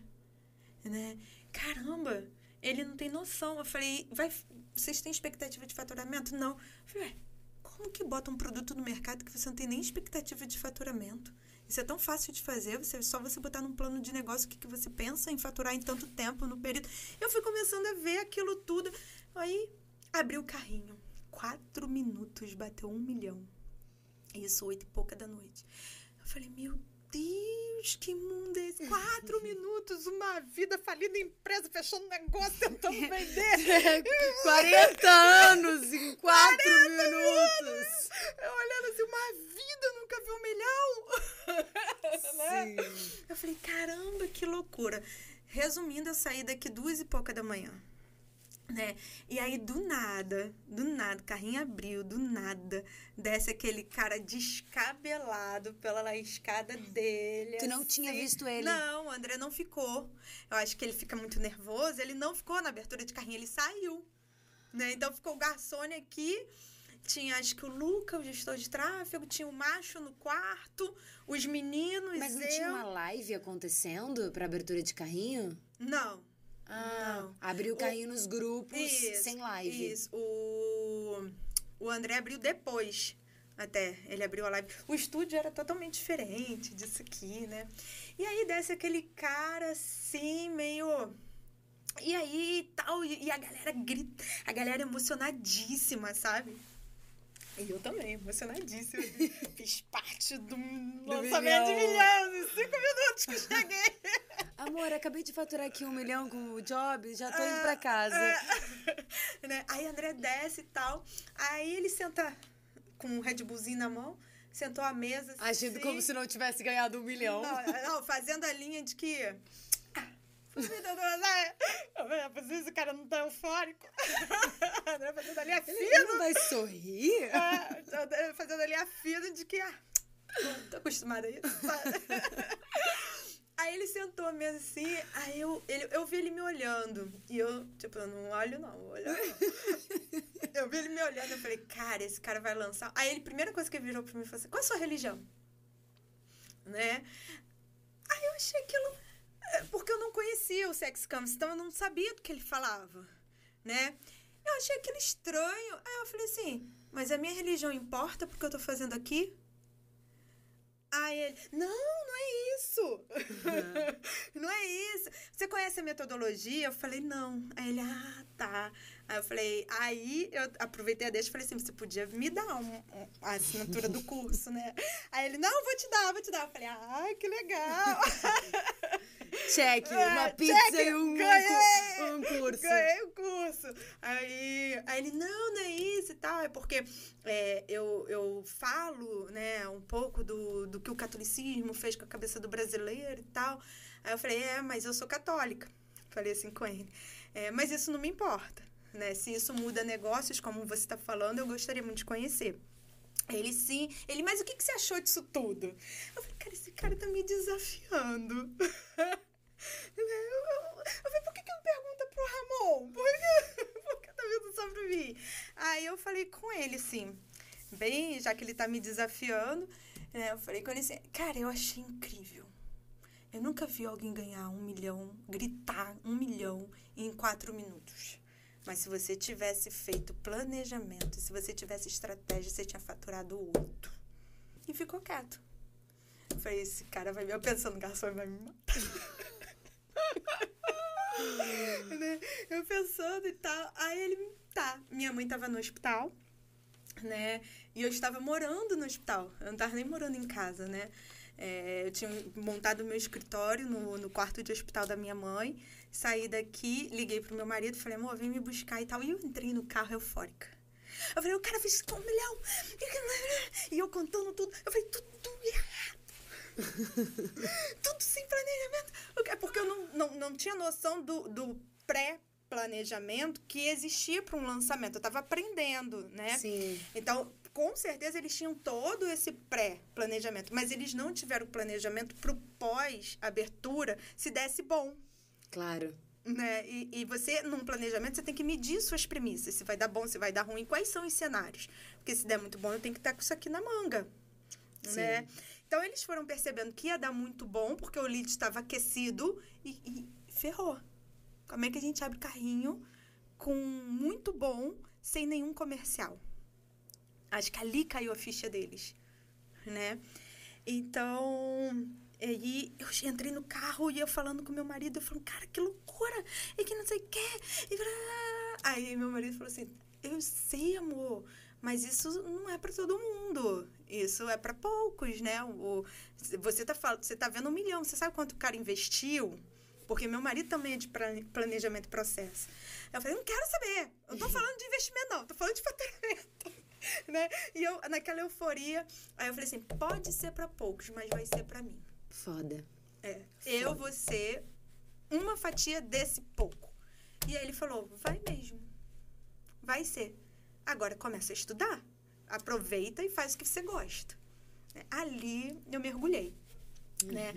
né? Caramba, ele não tem noção. Eu falei, vai, vocês têm expectativa de faturamento? Não. Eu falei, como que bota um produto no mercado que você não tem nem expectativa de faturamento? Isso é tão fácil de fazer, você, só você botar num plano de negócio o que, que você pensa em faturar em tanto tempo, no período. Eu fui começando a ver aquilo tudo. Aí abri o carrinho. Quatro minutos, bateu um milhão. Isso, oito e pouca da noite. Eu falei, meu Deus, que mundo é esse? Quatro minutos, uma vida falida, empresa fechando negócio, tentando vender. 40 anos em quatro minutos. Eu olhando assim, uma vida, nunca vi um milhão. né? Eu falei, caramba, que loucura. Resumindo, eu saí daqui duas e pouca da manhã né? E aí, do nada, do nada, o carrinho abriu, do nada, desce aquele cara descabelado pela escada dele. Tu não assim. tinha visto ele? Não, o André não ficou. Eu acho que ele fica muito nervoso, ele não ficou na abertura de carrinho, ele saiu. Né? Então ficou o garçom aqui, tinha acho que o Luca, o gestor de tráfego, tinha o macho no quarto, os meninos. Mas não eu... tinha uma live acontecendo para abertura de carrinho? Não. Ah, não. abriu o... nos grupos isso, sem live. Isso. O, o André abriu depois. Até, ele abriu a live. O estúdio era totalmente diferente disso aqui, né? E aí desce aquele cara assim, meio. E aí tal, e a galera grita, a galera emocionadíssima, sabe? E eu também, emocionadíssima. Fiz parte do, do lançamento milhão. de milhões em cinco minutos que cheguei. Amor, acabei de faturar aqui um milhão com o job, já tô indo pra casa. É, né? Aí André desce e tal. Aí ele senta com um Red Bullzinho na mão, sentou à mesa. Agindo assim, como se não tivesse ganhado um milhão. Não, não fazendo a linha de que eu preciso, o cara não tá eufórico. André fazendo ali a fina. Não vai sorrir? É, fazendo ali a fina de que, ah, tô acostumada a isso. Aí ele sentou mesmo assim, aí eu, ele, eu vi ele me olhando. E eu, tipo, eu não olho não, vou olhar não. eu vi ele me olhando, eu falei, cara, esse cara vai lançar. Aí ele, primeira coisa que ele virou pra mim, falou assim, qual é a sua religião? Né? Aí eu achei aquilo... é, Porque eu não conhecia o Sex Campus, então eu não sabia do que ele falava, né? Eu achei aquilo estranho. Aí eu falei assim, mas a minha religião importa porque eu tô fazendo aqui? Aí ele, não, não é isso. não é isso. Você conhece a metodologia? Eu falei, não. Aí ele, ah, tá. Aí eu falei, aí eu aproveitei a deixa e falei assim, você podia me dar um, um- a assinatura do curso, né? Aí ele, não, vou te dar, vou te dar. Eu falei, ai, que legal. Check, É, uma pizza check, e um, ganhei! um curso. Ganhei o curso. Aí, aí ele, não, não é isso e tal. É porque é, eu, eu falo, né, um pouco do, do que o catolicismo fez com a cabeça do brasileiro e tal. Aí eu falei, é, mas eu sou católica. Falei assim com ele. É, mas isso não me importa, né? Se isso muda negócios, como você está falando, eu gostaria muito de conhecer. Ele sim. Ele, mas o que, que você achou disso tudo? Eu falei, cara, esse cara tá me desafiando. Eu, eu, eu falei, por que, que não pergunta pro Ramon? Por que, por que tá vindo só pra mim? Aí eu falei com ele, assim, bem, já que ele tá me desafiando, né? Eu falei com ele assim, cara, eu achei incrível. Eu nunca vi alguém ganhar um milhão, gritar um milhão em quatro minutos. Mas se você tivesse feito planejamento, se você tivesse estratégia, você tinha faturado oito. E ficou quieto. Eu falei, esse cara vai me... Eu pensando, garçom vai me matar. Né? Eu pensando e tal. Aí ele, tá. Minha mãe tava no hospital, né? E eu estava morando no hospital. Eu não tava nem morando em casa, né? É, eu tinha montado meu escritório no, no quarto de hospital da minha mãe. Saí daqui, liguei pro meu marido, falei, amor, vem me buscar e tal. E eu entrei no carro eufórica. Eu falei, o cara fez um milhão. E eu contando tudo. Eu falei, tudo errado. tudo sem planejamento. É porque eu não, não, não tinha noção do, do pré-planejamento que existia para um lançamento. Eu tava aprendendo, né? Sim. Então, com certeza eles tinham todo esse pré-planejamento, mas eles não tiveram planejamento pro pós-abertura se desse bom. Claro. Né? E, e você, num planejamento, você tem que medir suas premissas. Se vai dar bom, se vai dar ruim, quais são os cenários. Porque se der muito bom, eu tenho que estar com isso aqui na manga. Né? Então, eles foram percebendo que ia dar muito bom, porque o lead estava aquecido e, e ferrou. Como é que a gente abre carrinho com muito bom, sem nenhum comercial? Acho que ali caiu a ficha deles, né? Então, aí eu entrei no carro e eu falando com meu marido, eu falando, cara, que loucura! E que não sei o quê. E... Aí meu marido falou assim, eu sei, amor, mas isso não é para todo mundo. Isso é para poucos, né? O, você, tá, fal- você tá vendo um milhão, você sabe quanto o cara investiu? Porque meu marido também é de plane- planejamento e processo. Eu falei, não quero saber. Eu tô falando de investimento, não. Tô falando de faturamento. Né? E eu, naquela euforia, aí eu falei assim, pode ser para poucos, mas vai ser para mim. Foda. É, eu vou ser uma fatia desse pouco. E aí ele falou, vai mesmo. Vai ser. Agora começa a estudar. Aproveita e faz o que você gosta. É, Ali eu mergulhei. Né?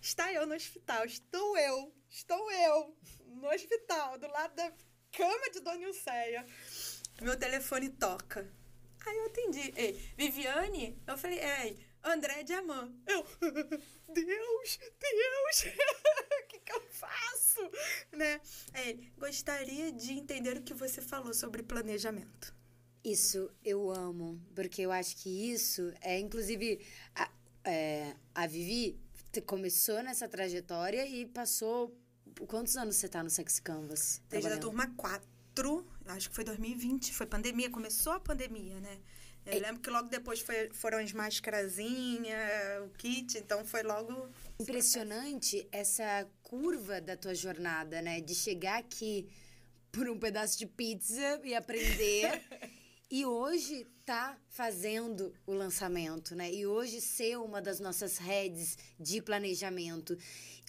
Está eu no hospital, estou eu, estou eu no hospital, do lado da cama de Dona Ilceia. Meu telefone toca. Aí eu atendi. Ei, Viviane? Eu falei, é, André Diamant. Eu, Deus, Deus, o que, que eu faço? Né? Ele, gostaria de entender o que você falou sobre planejamento. Isso eu amo, porque eu acho que isso é, inclusive, a, é, a Vivi começou nessa trajetória e passou. Quantos anos você tá no Sex Canvas? Desde a turma 4, acho que foi 2020, foi pandemia, começou a pandemia, né? Eu É. lembro que logo depois foi- foram as mascarazinhas, o kit, então foi logo. Impressionante essa curva da tua jornada, né? De chegar aqui por um pedaço de pizza e aprender. e hoje tá fazendo o lançamento, né? E hoje ser uma das nossas redes de planejamento.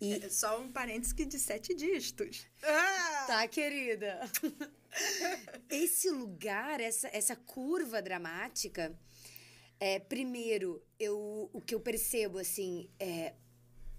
E É só um parênteses que de sete dígitos. Ah! Tá, querida. Esse lugar, essa, essa curva dramática, é, primeiro, eu, o que eu percebo, assim, é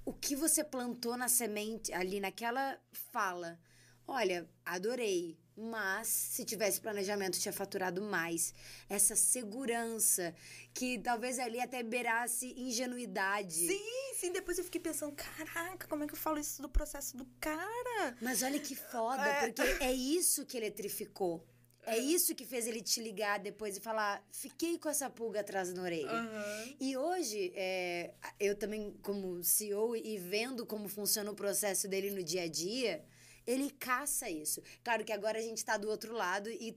o que você plantou na semente ali naquela fala. Olha, adorei, mas se tivesse planejamento tinha faturado mais. Essa segurança que talvez ali até beirasse ingenuidade. Sim, sim. Depois eu fiquei pensando, caraca, como é que eu falo isso do processo do cara? Mas olha que foda, é. porque é isso que eletrificou. É isso que fez ele te ligar depois e falar: fiquei com essa pulga atrás da orelha. Uhum. E hoje, é, eu também, como CEO e vendo como funciona o processo dele no dia a dia, ele caça isso. Claro que agora a gente está do outro lado e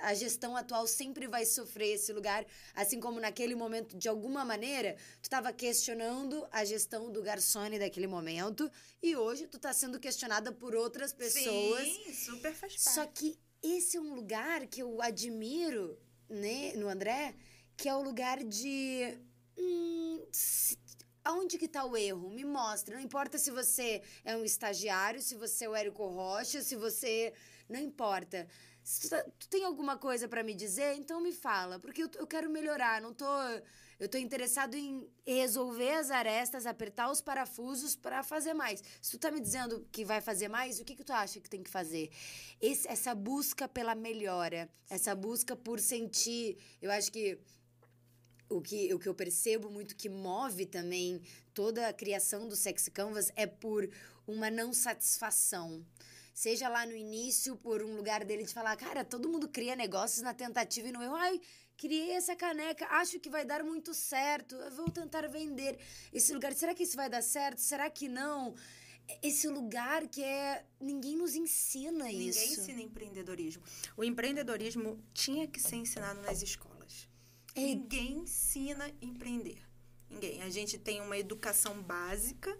a gestão atual sempre vai sofrer esse lugar, assim como naquele momento, de alguma maneira, tu estava questionando a gestão do Garçone daquele momento e hoje tu está sendo questionada por outras pessoas. Sim, super faz parte. Só que esse é um lugar que eu admiro né, no André, que é o lugar de. Hum, aonde que tá o erro? Me mostra. Não importa se você é um estagiário, se você é o Érico Rocha, se você. Não importa. Se tu, tá, tu tem alguma coisa para me dizer, então me fala. Porque eu, eu quero melhorar. Não tô. Eu tô interessado em resolver as arestas, apertar os parafusos para fazer mais. Se tu tá me dizendo que vai fazer mais, o que, que tu acha que tem que fazer? Esse, essa busca pela melhora, essa busca por sentir. Eu acho que o que, o que eu percebo muito que move também toda a criação do Sexy Canvas é por uma não satisfação. Seja lá no início, por um lugar dele de falar, cara, todo mundo cria negócios na tentativa e no erro. Ai, criei essa caneca, acho que vai dar muito certo, eu vou tentar vender. Esse lugar, será que isso vai dar certo? Será que não? Esse lugar que é. Ninguém nos ensina Ninguém isso. Ninguém ensina empreendedorismo. O empreendedorismo tinha que ser ensinado nas escolas. É. Ninguém ensina empreender. Ninguém. A gente tem uma educação básica,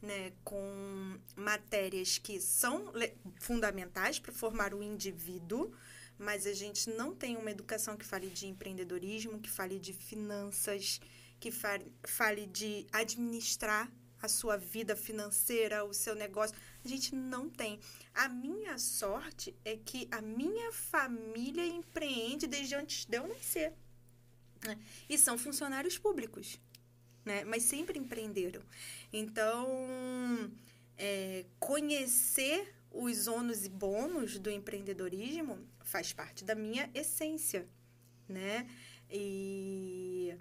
né, com matérias que são fundamentais para formar o indivíduo, mas a gente não tem uma educação que fale de empreendedorismo, que fale de finanças, que fale, fale de administrar a sua vida financeira, o seu negócio. A gente não tem. A minha sorte é que a minha família empreende desde antes de eu nascer. Né? E são funcionários públicos, né? Mas sempre empreenderam. Então, é, conhecer os ônus e bônus do empreendedorismo faz parte da minha essência, né? E,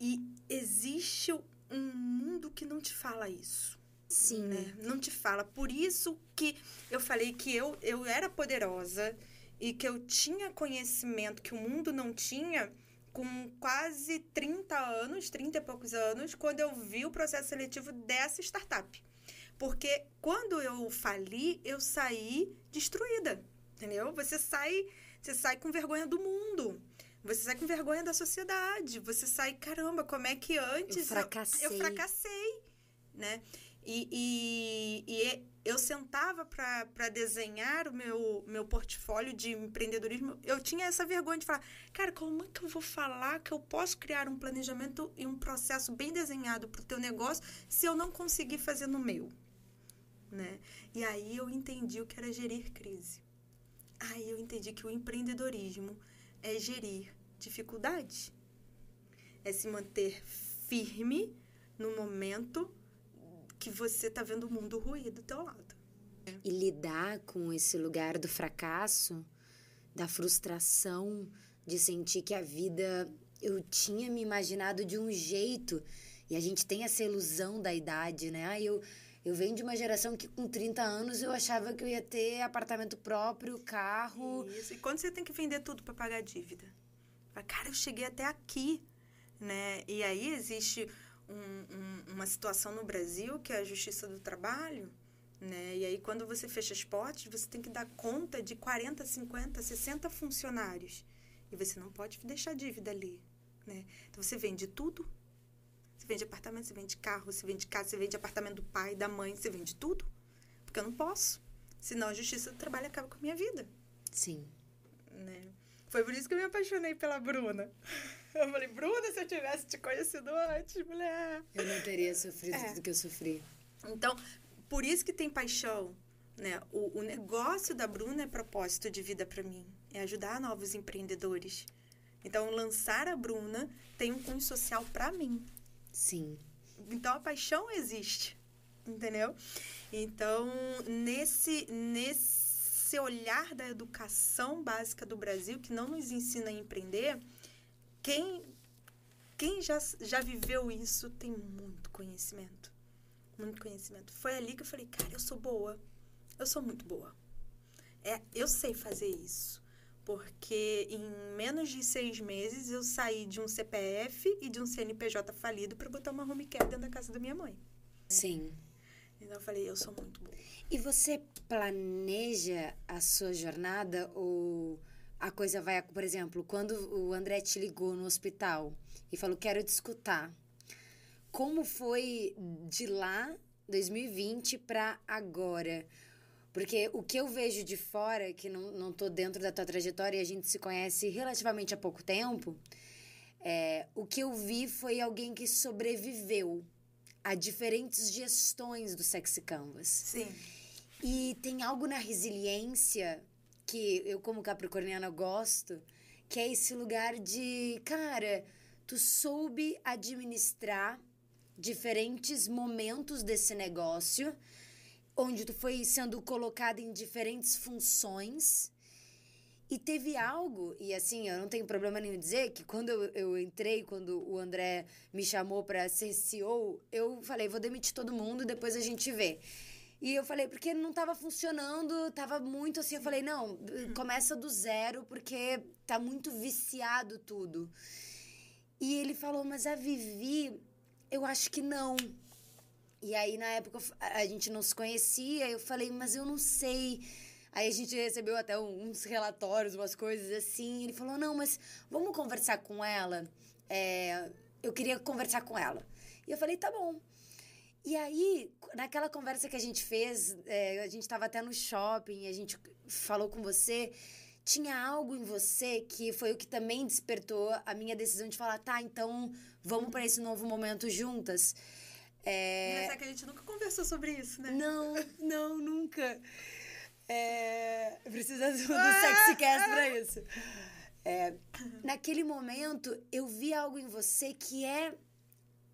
e existe um mundo que não te fala isso. Sim. Né? Não te fala. Por isso que eu falei que eu, eu era poderosa e que eu tinha conhecimento que o mundo não tinha com quase 30 anos, 30 e poucos anos, quando eu vi o processo seletivo dessa startup. Porque quando eu fali, eu saí destruída, entendeu? Você sai, você sai com vergonha do mundo. Você sai com vergonha da sociedade. Você sai, caramba, como é que antes eu fracassei, eu, eu fracassei né? E, e, e eu sentava para desenhar o meu, meu portfólio de empreendedorismo, eu tinha essa vergonha de falar, cara, como é que eu vou falar que eu posso criar um planejamento e um processo bem desenhado para o teu negócio se eu não conseguir fazer no meu? Né? E aí eu entendi o que era gerir crise. Aí eu entendi que o empreendedorismo é gerir dificuldades. É se manter firme no momento que você tá vendo o mundo ruir do teu lado. E lidar com esse lugar do fracasso, da frustração, de sentir que a vida eu tinha me imaginado de um jeito e a gente tem essa ilusão da idade, né? Ah, eu eu venho de uma geração que com 30 anos eu achava que eu ia ter apartamento próprio, carro. Isso. E quando você tem que vender tudo para pagar a dívida? Cara, eu cheguei até aqui, né? E aí existe um, um, uma situação no Brasil que é a Justiça do Trabalho, né? E aí quando você fecha as portas, você tem que dar conta de 40, 50, 60 funcionários. E você não pode deixar dívida ali, né? Então você vende tudo. Você vende apartamento, você vende carro, você vende casa, você vende apartamento do pai, da mãe, você vende tudo. Porque eu não posso. Senão a Justiça do Trabalho acaba com a minha vida. Sim. Né? Foi por isso que eu me apaixonei pela Bruna. Eu falei, Bruna, se eu tivesse te conhecido antes, mulher. Eu não teria sofrido é. tudo que eu sofri. Então, por isso que tem paixão. Né? O, o negócio da Bruna é propósito de vida para mim. É ajudar novos empreendedores. Então, lançar a Bruna tem um cunho social para mim. Sim. Então a paixão existe, entendeu? Então, nesse, nesse olhar da educação básica do Brasil, que não nos ensina a empreender, quem, quem já, já viveu isso tem muito conhecimento. Muito conhecimento. Foi ali que eu falei, cara, eu sou boa. Eu sou muito boa. É, eu sei fazer isso. Porque em menos de seis meses eu saí de um CPF e de um CNPJ falido para botar uma home care dentro da casa da minha mãe. Sim. Então eu falei, eu sou muito boa. E você planeja a sua jornada ou a coisa vai, por exemplo, quando o André te ligou no hospital e falou quero te escutar. Como foi de lá 2020 para agora? Porque o que eu vejo de fora, que não, não tô dentro da tua trajetória e a gente se conhece relativamente há pouco tempo, é, o que eu vi foi alguém que sobreviveu a diferentes gestões do Sexy Canvas. Sim. E tem algo na resiliência que eu, como capricorniana, gosto, que é esse lugar de, cara, tu soube administrar diferentes momentos desse negócio onde tu foi sendo colocada em diferentes funções. E teve algo, e assim, eu não tenho problema nenhum dizer que quando eu, eu entrei, quando o André me chamou para ser CEO, eu falei, vou demitir todo mundo e depois a gente vê. E eu falei, porque não estava funcionando, estava muito assim. Eu falei, não, começa do zero, porque tá muito viciado tudo. E ele falou, mas a Vivi, eu acho que não. E aí, na época, a gente não se conhecia, eu falei, mas eu não sei. Aí a gente recebeu até uns relatórios, umas coisas assim. Ele falou: não, mas vamos conversar com ela. É, eu queria conversar com ela. E eu falei: tá bom. E aí, naquela conversa que a gente fez, é, a gente estava até no shopping, a gente falou com você. Tinha algo em você que foi o que também despertou a minha decisão de falar: tá, então vamos para esse novo momento juntas. É... Mas é que a gente nunca conversou sobre isso, né? Não, não, nunca. É... Precisa do, do SexyCast pra isso. É... Naquele momento, eu vi algo em você que é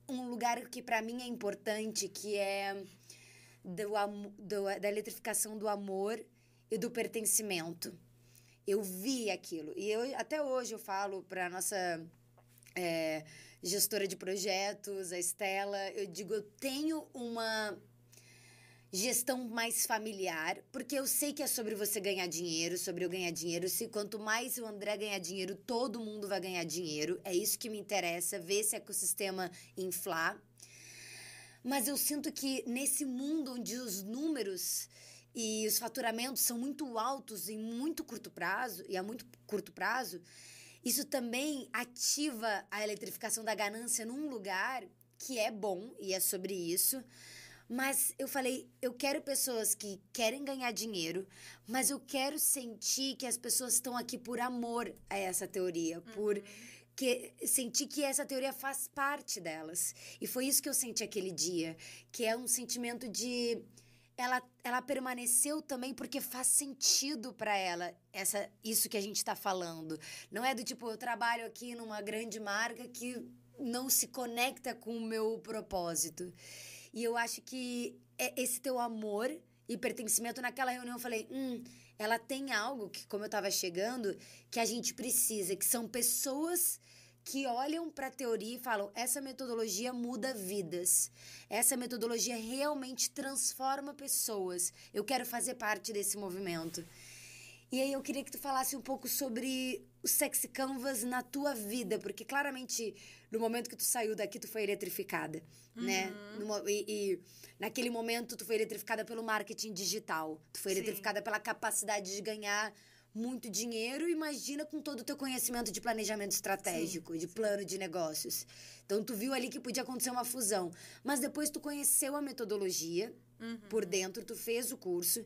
um lugar que para mim é importante, que é do, do, da eletrificação do amor e do pertencimento. Eu vi aquilo. E eu, até hoje eu falo pra nossa... É, gestora de projetos, a Estela, eu digo, eu tenho uma gestão mais familiar, porque eu sei que é sobre você ganhar dinheiro, sobre eu ganhar dinheiro. Se quanto mais o André ganhar dinheiro, todo mundo vai ganhar dinheiro. É isso que me interessa, ver esse ecossistema inflar. Mas eu sinto que nesse mundo onde os números e os faturamentos são muito altos em muito curto prazo, e a muito curto prazo, isso também ativa a eletrificação da ganância num lugar que é bom e é sobre isso. Mas eu falei, eu quero pessoas que querem ganhar dinheiro, mas eu quero sentir que as pessoas estão aqui por amor a essa teoria, uhum. por que sentir que essa teoria faz parte delas. E foi isso que eu senti aquele dia, que é um sentimento de ela, ela permaneceu também porque faz sentido para ela essa isso que a gente está falando. Não é do tipo, eu trabalho aqui numa grande marca que não se conecta com o meu propósito. E eu acho que é esse teu amor e pertencimento naquela reunião eu falei, hum, ela tem algo que como eu estava chegando, que a gente precisa, que são pessoas que olham para a teoria e falam: essa metodologia muda vidas, essa metodologia realmente transforma pessoas. Eu quero fazer parte desse movimento. E aí eu queria que tu falasse um pouco sobre o Sexy Canvas na tua vida, porque claramente no momento que tu saiu daqui tu foi eletrificada, né? uhum. né? No, e, e, naquele momento tu foi eletrificada pelo marketing digital, tu foi Sim. eletrificada pela capacidade de ganhar muito dinheiro, imagina com todo o teu conhecimento de planejamento estratégico, sim, de plano de negócios. Então, tu viu ali que podia acontecer uma fusão. Mas depois tu conheceu a metodologia uhum. por dentro, tu fez o curso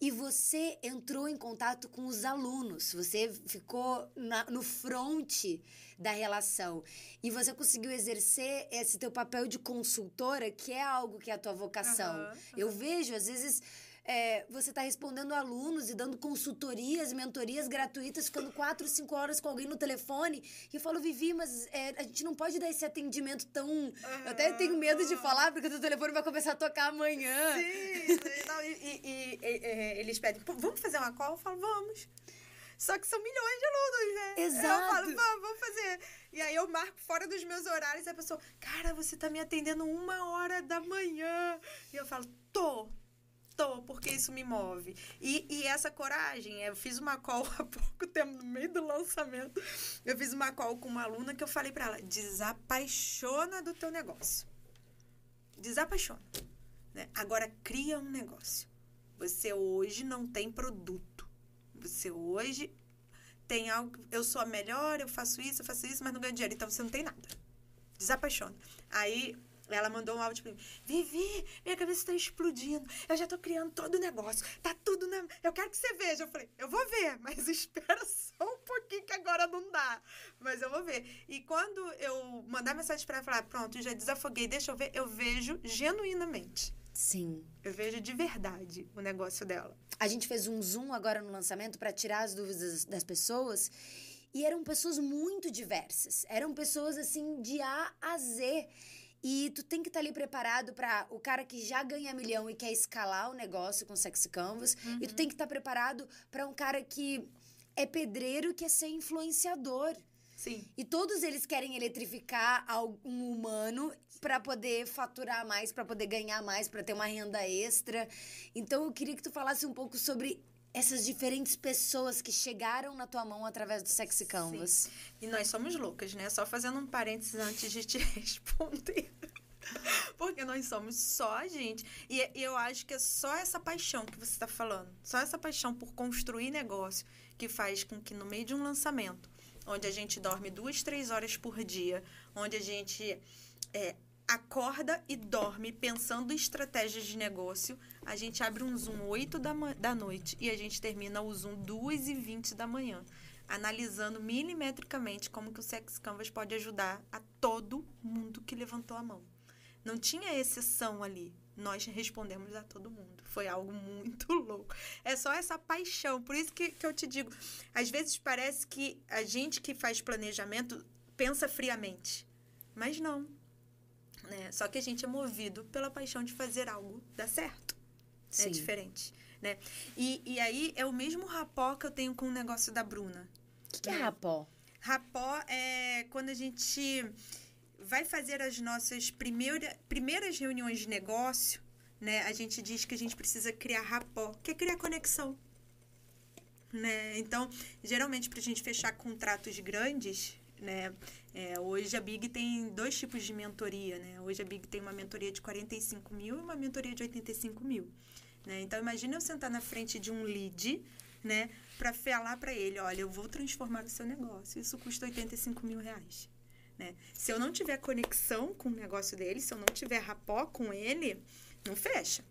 e você entrou em contato com os alunos, você ficou na, no fronte da relação e você conseguiu exercer esse teu papel de consultora, que é algo que é a tua vocação. Uhum, uhum. Eu vejo, às vezes, é, você está respondendo alunos e dando consultorias, mentorias gratuitas, ficando quatro, cinco horas com alguém no telefone. E eu falo, Vivi, mas é, a gente não pode dar esse atendimento tão. Uhum. Eu até tenho medo de falar, porque o teu telefone vai começar a tocar amanhã. Sim, não, e, e, e, e, eles pedem, vamos fazer uma call? Eu falo, vamos. Só que são milhões de alunos, né? Exato. Eu falo, vamos, vamos fazer. E aí eu marco fora dos meus horários e a pessoa, cara, você tá me atendendo uma hora da manhã. E eu falo, tô, tô, porque isso me move. E, e essa coragem, eu fiz uma call há pouco tempo, no meio do lançamento, eu fiz uma call com uma aluna que eu falei para ela, desapaixona do teu negócio. Desapaixona. Né? Agora cria um negócio. Você hoje não tem produto você hoje tem algo. Eu sou a melhor, eu faço isso, eu faço isso, mas não ganho dinheiro. Então você não tem nada. Desapaixona. Aí ela mandou um áudio pra mim. Vivi, minha cabeça está explodindo. Eu já tô criando todo o negócio. Tá tudo na. Eu quero que você veja. Eu falei, eu vou ver, mas espera só um pouquinho que agora não dá. Mas eu vou ver. E quando eu mandar mensagem para ela falar, pronto, já desafoguei, deixa eu ver, eu vejo genuinamente. Sim. Eu vejo de verdade o negócio dela. A gente fez um zoom agora no lançamento para tirar as dúvidas das pessoas. E eram pessoas muito diversas. Eram pessoas assim de A a Z. E tu tem que estar tá ali preparado para o cara que já ganha milhão e quer escalar o negócio com Sexy Canvas. Uhum. E tu uhum. tem que estar tá preparado para um cara que é pedreiro e quer ser influenciador. Sim. E todos eles querem eletrificar um humano para poder faturar mais, para poder ganhar mais, para ter uma renda extra. Então eu queria que tu falasse um pouco sobre essas diferentes pessoas que chegaram na tua mão através do Sexy Canvas. Sim. E nós somos loucas, né? Só fazendo um parênteses antes de te responder. Porque nós somos só a gente. E eu acho que é só essa paixão que você está falando. Só essa paixão por construir negócio que faz com que no meio de um lançamento onde a gente dorme duas, três horas por dia, onde a gente é, acorda e dorme pensando em estratégias de negócio. A gente abre um Zoom 8 da, da noite e a gente termina o Zoom 2 e 20 da manhã, analisando milimetricamente como que o Sex Canvas pode ajudar a todo mundo que levantou a mão. Não tinha exceção ali nós respondemos a todo mundo. Foi algo muito louco. É só essa paixão. Por isso que, que eu te digo, às vezes parece que a gente que faz planejamento pensa friamente. Mas não. Né? Só que a gente é movido pela paixão de fazer algo dar certo. É Sim. É diferente. Né? E, e aí é o mesmo rapó que eu tenho com o negócio da Bruna. O que, que é né? rapó? Rapó é quando a gente vai fazer as nossas primeira, primeiras reuniões de negócio, né? A gente diz que a gente precisa criar rapó, que é criar conexão. Né? Então, geralmente, para a gente fechar contratos grandes, né? É, hoje a Big tem dois tipos de mentoria, né? Hoje a Big tem uma mentoria de 45 mil e uma mentoria de 85 mil. Né? Então, imagina eu sentar na frente de um lead, né? Para falar para ele, olha, eu vou transformar o seu negócio. Isso custa 85 mil reais. Né? Se eu não tiver conexão com o negócio dele, se eu não tiver rapó com ele, não fecha.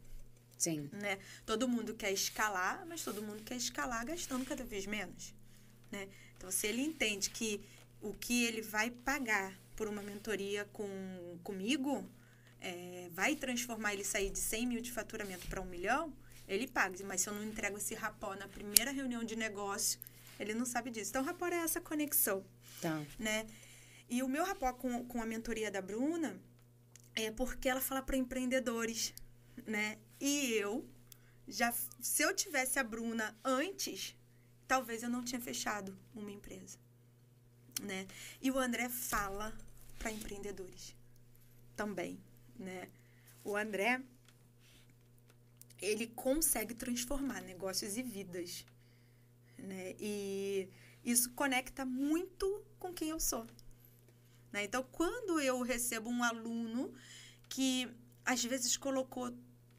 Sim. Né? Todo mundo quer escalar, mas todo mundo quer escalar gastando cada vez menos. Né? Então, se ele entende que o que ele vai pagar por uma mentoria com, comigo é, vai transformar ele sair de 100 mil de faturamento para um milhão, ele paga. Mas se eu não entrego esse rapó na primeira reunião de negócio, ele não sabe disso. Então, rapó é essa conexão. Tá. Né? E o meu rapó com, com a mentoria da Bruna é porque ela fala para empreendedores, né? E eu já se eu tivesse a Bruna antes, talvez eu não tinha fechado uma empresa, né? E o André fala para empreendedores também, né? O André ele consegue transformar negócios e vidas, né? E isso conecta muito com quem eu sou. Né? Então, quando eu recebo um aluno que às vezes colocou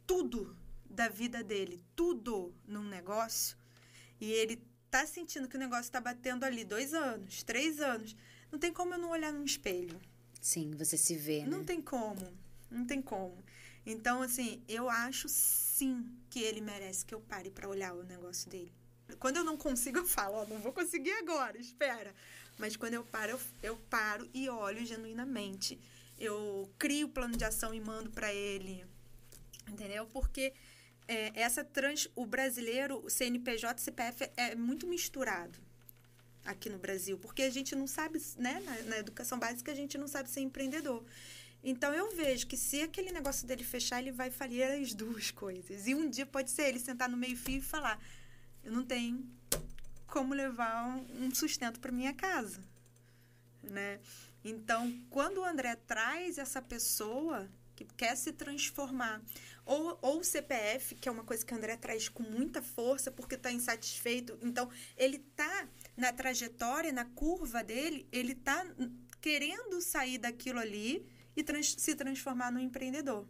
tudo da vida dele, tudo num negócio, e ele tá sentindo que o negócio está batendo ali dois anos, três anos, não tem como eu não olhar num espelho. Sim, você se vê. Não né? tem como, não tem como. Então, assim, eu acho sim que ele merece que eu pare para olhar o negócio dele. Quando eu não consigo, eu falo, ó, oh, não vou conseguir agora, espera. Mas quando eu paro, eu, eu paro e olho genuinamente. Eu crio o plano de ação e mando para ele. Entendeu? Porque é, essa trans, o brasileiro, o CNPJ, CPF é muito misturado aqui no Brasil, porque a gente não sabe, né, na, na educação básica a gente não sabe ser empreendedor. Então eu vejo que se aquele negócio dele fechar, ele vai falir as duas coisas. E um dia pode ser ele sentar no meio-fio e falar: eu não tenho como levar um sustento para minha casa, né? Então, quando o André traz essa pessoa que quer se transformar, ou, ou o CPF, que é uma coisa que o André traz com muita força porque está insatisfeito, então ele está na trajetória, na curva dele, ele está querendo sair daquilo ali e trans, se transformar no empreendedor.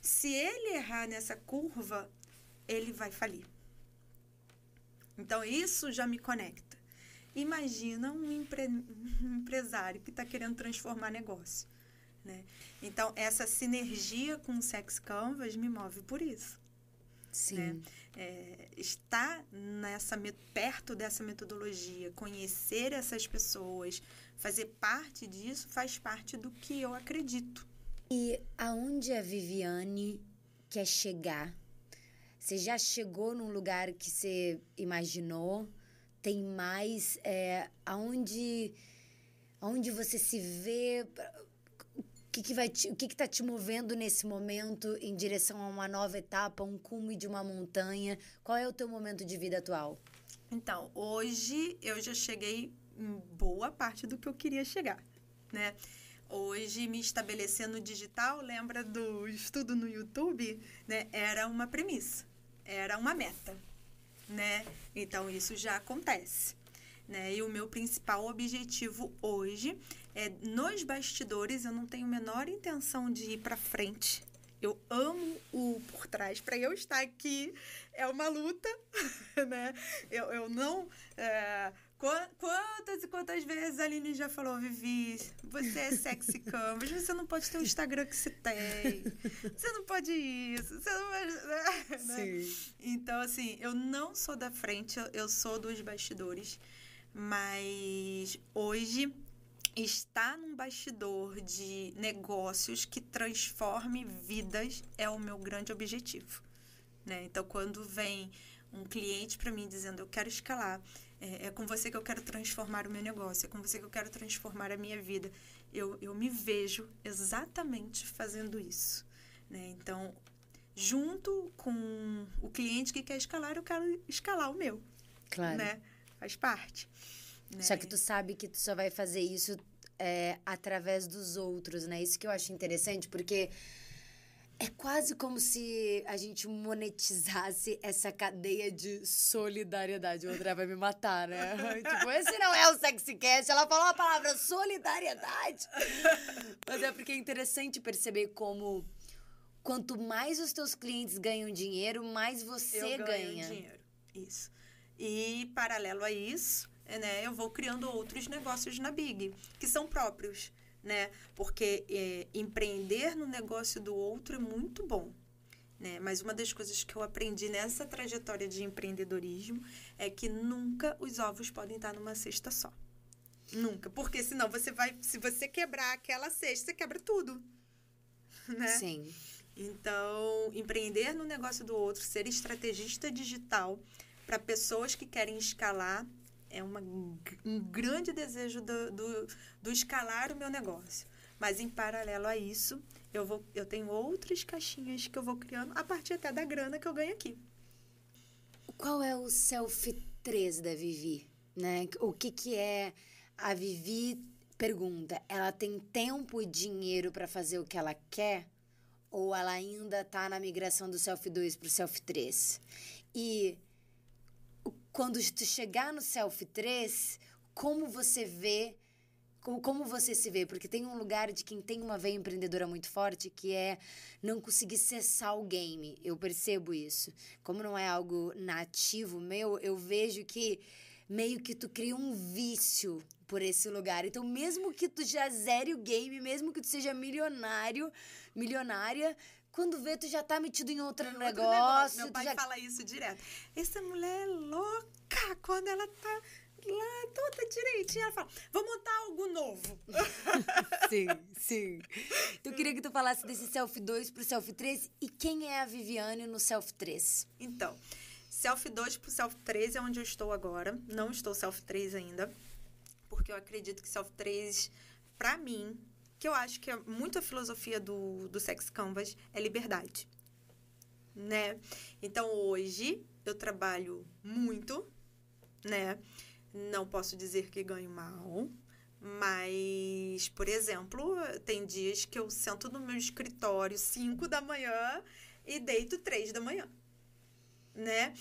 Se ele errar nessa curva, ele vai falir. Então, isso já me conecta. Imagina um, empre... um empresário que está querendo transformar negócio. Né? Então, essa sinergia com o Sex Canvas me move por isso. Sim. Né? É, estar nessa, perto dessa metodologia, conhecer essas pessoas, fazer parte disso, faz parte do que eu acredito. E aonde a Viviane quer chegar você já chegou num lugar que você imaginou? Tem mais? É, aonde, aonde você se vê? Que, que, vai te, o que está te movendo nesse momento em direção a uma nova etapa, um cume de uma montanha? Qual é o teu momento de vida atual? Então, hoje eu já cheguei em boa parte do que eu queria chegar, né? Hoje, me estabelecer no digital, lembra do estudo no YouTube, né? Era uma premissa era uma meta, né? Então isso já acontece. Né? E o meu principal objetivo hoje é nos bastidores, eu não tenho a menor intenção de ir para frente. Eu amo o por trás. Para eu estar aqui é uma luta, né? Eu, eu não. É, Quantas e quantas vezes a Aline já falou, Vivi, você é sexy canvas, você não pode ter o Instagram que você tem. Você não pode isso, você não pode. Né? Sim. Então, assim, eu não sou da frente, eu sou dos bastidores. Mas hoje estar num bastidor de negócios que transforme vidas é o meu grande objetivo. Né? Então, quando vem um cliente para mim dizendo eu quero escalar, é, é, com você que eu quero transformar o meu negócio, é com você que eu quero transformar a minha vida. Eu, eu me vejo exatamente fazendo isso. Né? Então, junto com o cliente que quer escalar, eu quero escalar o meu. Claro. Né? Faz parte. Né? Só que tu sabe que tu só vai fazer isso é, através dos outros, né? Isso que eu acho interessante, porque é quase como se a gente monetizasse essa cadeia de solidariedade. O André vai me matar, né? tipo, esse não é o SexyCast. Ela falou a palavra solidariedade. Mas é porque é interessante perceber como quanto mais os teus clientes ganham dinheiro, mais você eu ganho ganha. dinheiro. Isso. E paralelo a isso, né, eu vou criando outros negócios na Big, que são próprios né? Porque é, empreender no negócio do outro é muito bom. Né? Mas uma das coisas que eu aprendi nessa trajetória de empreendedorismo é que nunca os ovos podem estar numa cesta só. Nunca. Porque senão você vai. Se você quebrar aquela cesta, você quebra tudo. Né? Sim. Então, empreender no negócio do outro, ser estrategista digital para pessoas que querem escalar é uma, um grande desejo do, do, do escalar o meu negócio. Mas em paralelo a isso, eu, vou, eu tenho outras caixinhas que eu vou criando a partir até da grana que eu ganho aqui. Qual é o self 3 da Vivi? Né? O que, que é a Vivi? Pergunta, ela tem tempo e dinheiro para fazer o que ela quer? Ou ela ainda está na migração do self 2 para o self 3? E quando tu chegar no self 3, como você vê como você se vê? Porque tem um lugar de quem tem uma veia empreendedora muito forte que é não conseguir cessar o game. Eu percebo isso. Como não é algo nativo meu, eu vejo que meio que tu cria um vício por esse lugar. Então, mesmo que tu já zere o game, mesmo que tu seja milionário, milionária, quando vê, tu já tá metido em outro, outro negócio. Meu pai já... fala isso direto. Essa mulher é louca quando ela tá lá toda direitinha. Ela fala, vou montar algo novo. sim, sim. Eu queria que tu falasse desse Selfie 2 pro Selfie 3 e quem é a Viviane no Selfie 3? Então, Selfie 2 pro Selfie 3 é onde eu estou agora. Não estou Selfie 3 ainda, porque eu acredito que Selfie 3, pra mim, que eu acho que é muito a filosofia do, do Sex Canvas, é liberdade. Né? Então, hoje, eu trabalho muito, né? Não posso dizer que ganho mal, mas, por exemplo, tem dias que eu sento no meu escritório 5 da manhã e deito 3 da manhã, né?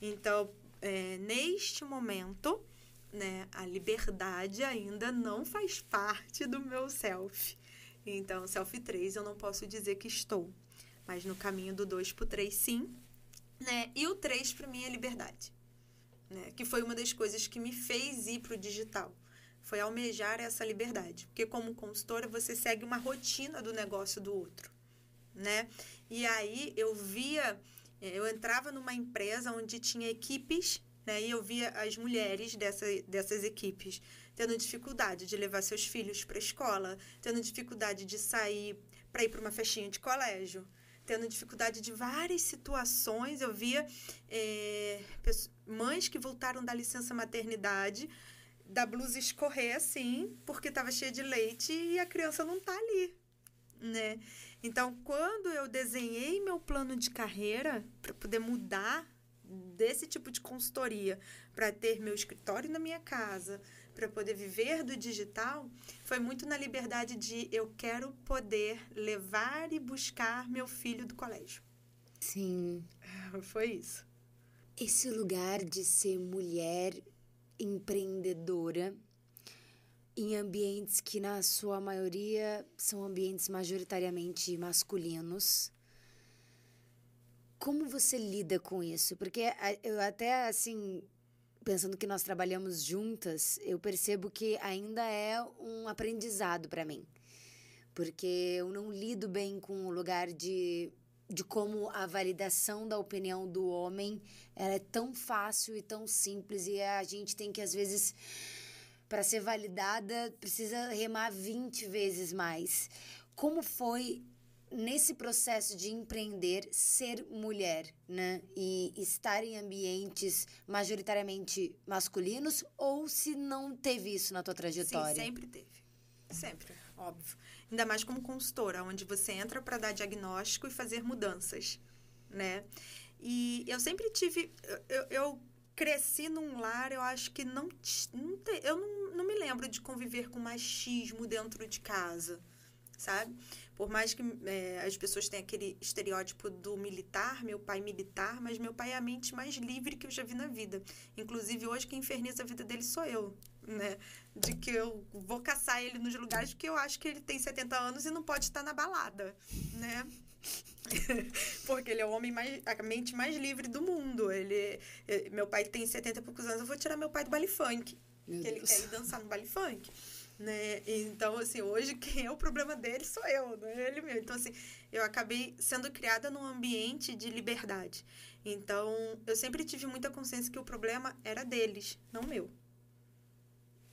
Então, é, neste momento, né, a liberdade ainda não faz parte do meu self. Então, self 3 eu não posso dizer que estou, mas no caminho do 2 pro 3 sim, né? E o 3 para mim é liberdade né? Que foi uma das coisas que me fez ir para o digital. Foi almejar essa liberdade. Porque como consultora, você segue uma rotina do negócio do outro, né? E aí eu via, eu entrava numa empresa onde tinha equipes, né? E eu via as mulheres dessa, dessas equipes tendo dificuldade de levar seus filhos para a escola, tendo dificuldade de sair para ir para uma festinha de colégio, tendo dificuldade de várias situações. Eu via é, mães que voltaram da licença maternidade, da blusa escorrer assim, porque estava cheia de leite e a criança não está ali, né? Então, quando eu desenhei meu plano de carreira para poder mudar desse tipo de consultoria para ter meu escritório na minha casa, para poder viver do digital, foi muito na liberdade de eu quero poder levar e buscar meu filho do colégio. Sim. Foi isso. Esse lugar de ser mulher empreendedora em ambientes que, na sua maioria, são ambientes majoritariamente masculinos. Como você lida com isso? Porque eu até, assim, pensando que nós trabalhamos juntas, eu percebo que ainda é um aprendizado para mim. Porque eu não lido bem com o lugar de, de como a validação da opinião do homem é tão fácil e tão simples e a gente tem que às vezes para ser validada precisa remar 20 vezes mais. Como foi nesse processo de empreender, ser mulher, né? E estar em ambientes majoritariamente masculinos, ou se não teve isso na tua trajetória? Sim, sempre teve. Sempre, óbvio. Ainda mais como consultora, onde você entra para dar diagnóstico e fazer mudanças, né? E eu sempre tive. Eu, eu cresci num lar, eu acho que não. não te, eu não, não me lembro de conviver com machismo dentro de casa, sabe? Por mais que é, as pessoas tenham aquele estereótipo do militar, meu pai militar, mas meu pai é a mente mais livre que eu já vi na vida. Inclusive, hoje quem inferniza a vida dele sou eu, né? De que eu vou caçar ele nos lugares que eu acho que ele tem 70 anos e não pode estar na balada, né? Porque ele é o homem mais. a mente mais livre do mundo. Ele, eh, meu pai tem 70 e poucos anos, eu vou tirar meu pai do baile funk. Meu que Deus. ele quer ir dançar no baile funk né? Então, assim, hoje quem é o problema dele sou eu, não é ele mesmo. Então, assim, eu acabei sendo criada num ambiente de liberdade. Então, eu sempre tive muita consciência que o problema era deles, não meu.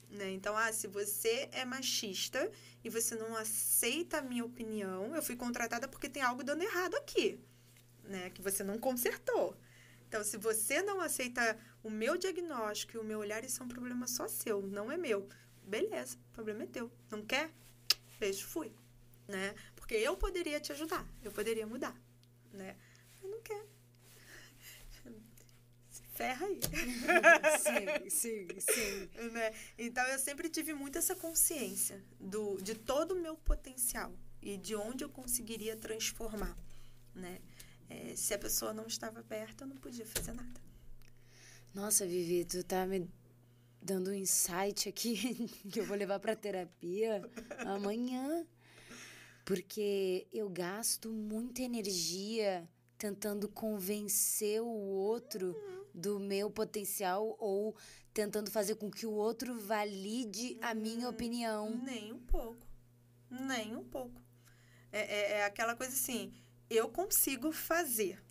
Né? Então, ah, se você é machista e você não aceita a minha opinião, eu fui contratada porque tem algo dando errado aqui, né? Que você não consertou. Então, se você não aceita o meu diagnóstico e o meu olhar, isso é um problema só seu, não é meu beleza, o problema é teu. Não quer? Beijo, fui. Né? Porque eu poderia te ajudar, eu poderia mudar, né? Mas não quer. Se ferra aí. sim, sim, sim. Né? Então eu sempre tive muito essa consciência do, de todo o meu potencial e de onde eu conseguiria transformar, né? É, se a pessoa não estava perto, eu não podia fazer nada. Nossa, Vivi, tu tá me dando um insight aqui que eu vou levar para terapia amanhã. Porque eu gasto muita energia tentando convencer o outro do meu potencial ou tentando fazer com que o outro valide a minha hum, opinião. Nem um pouco. Nem um pouco. É, é, é aquela coisa assim: eu consigo fazer.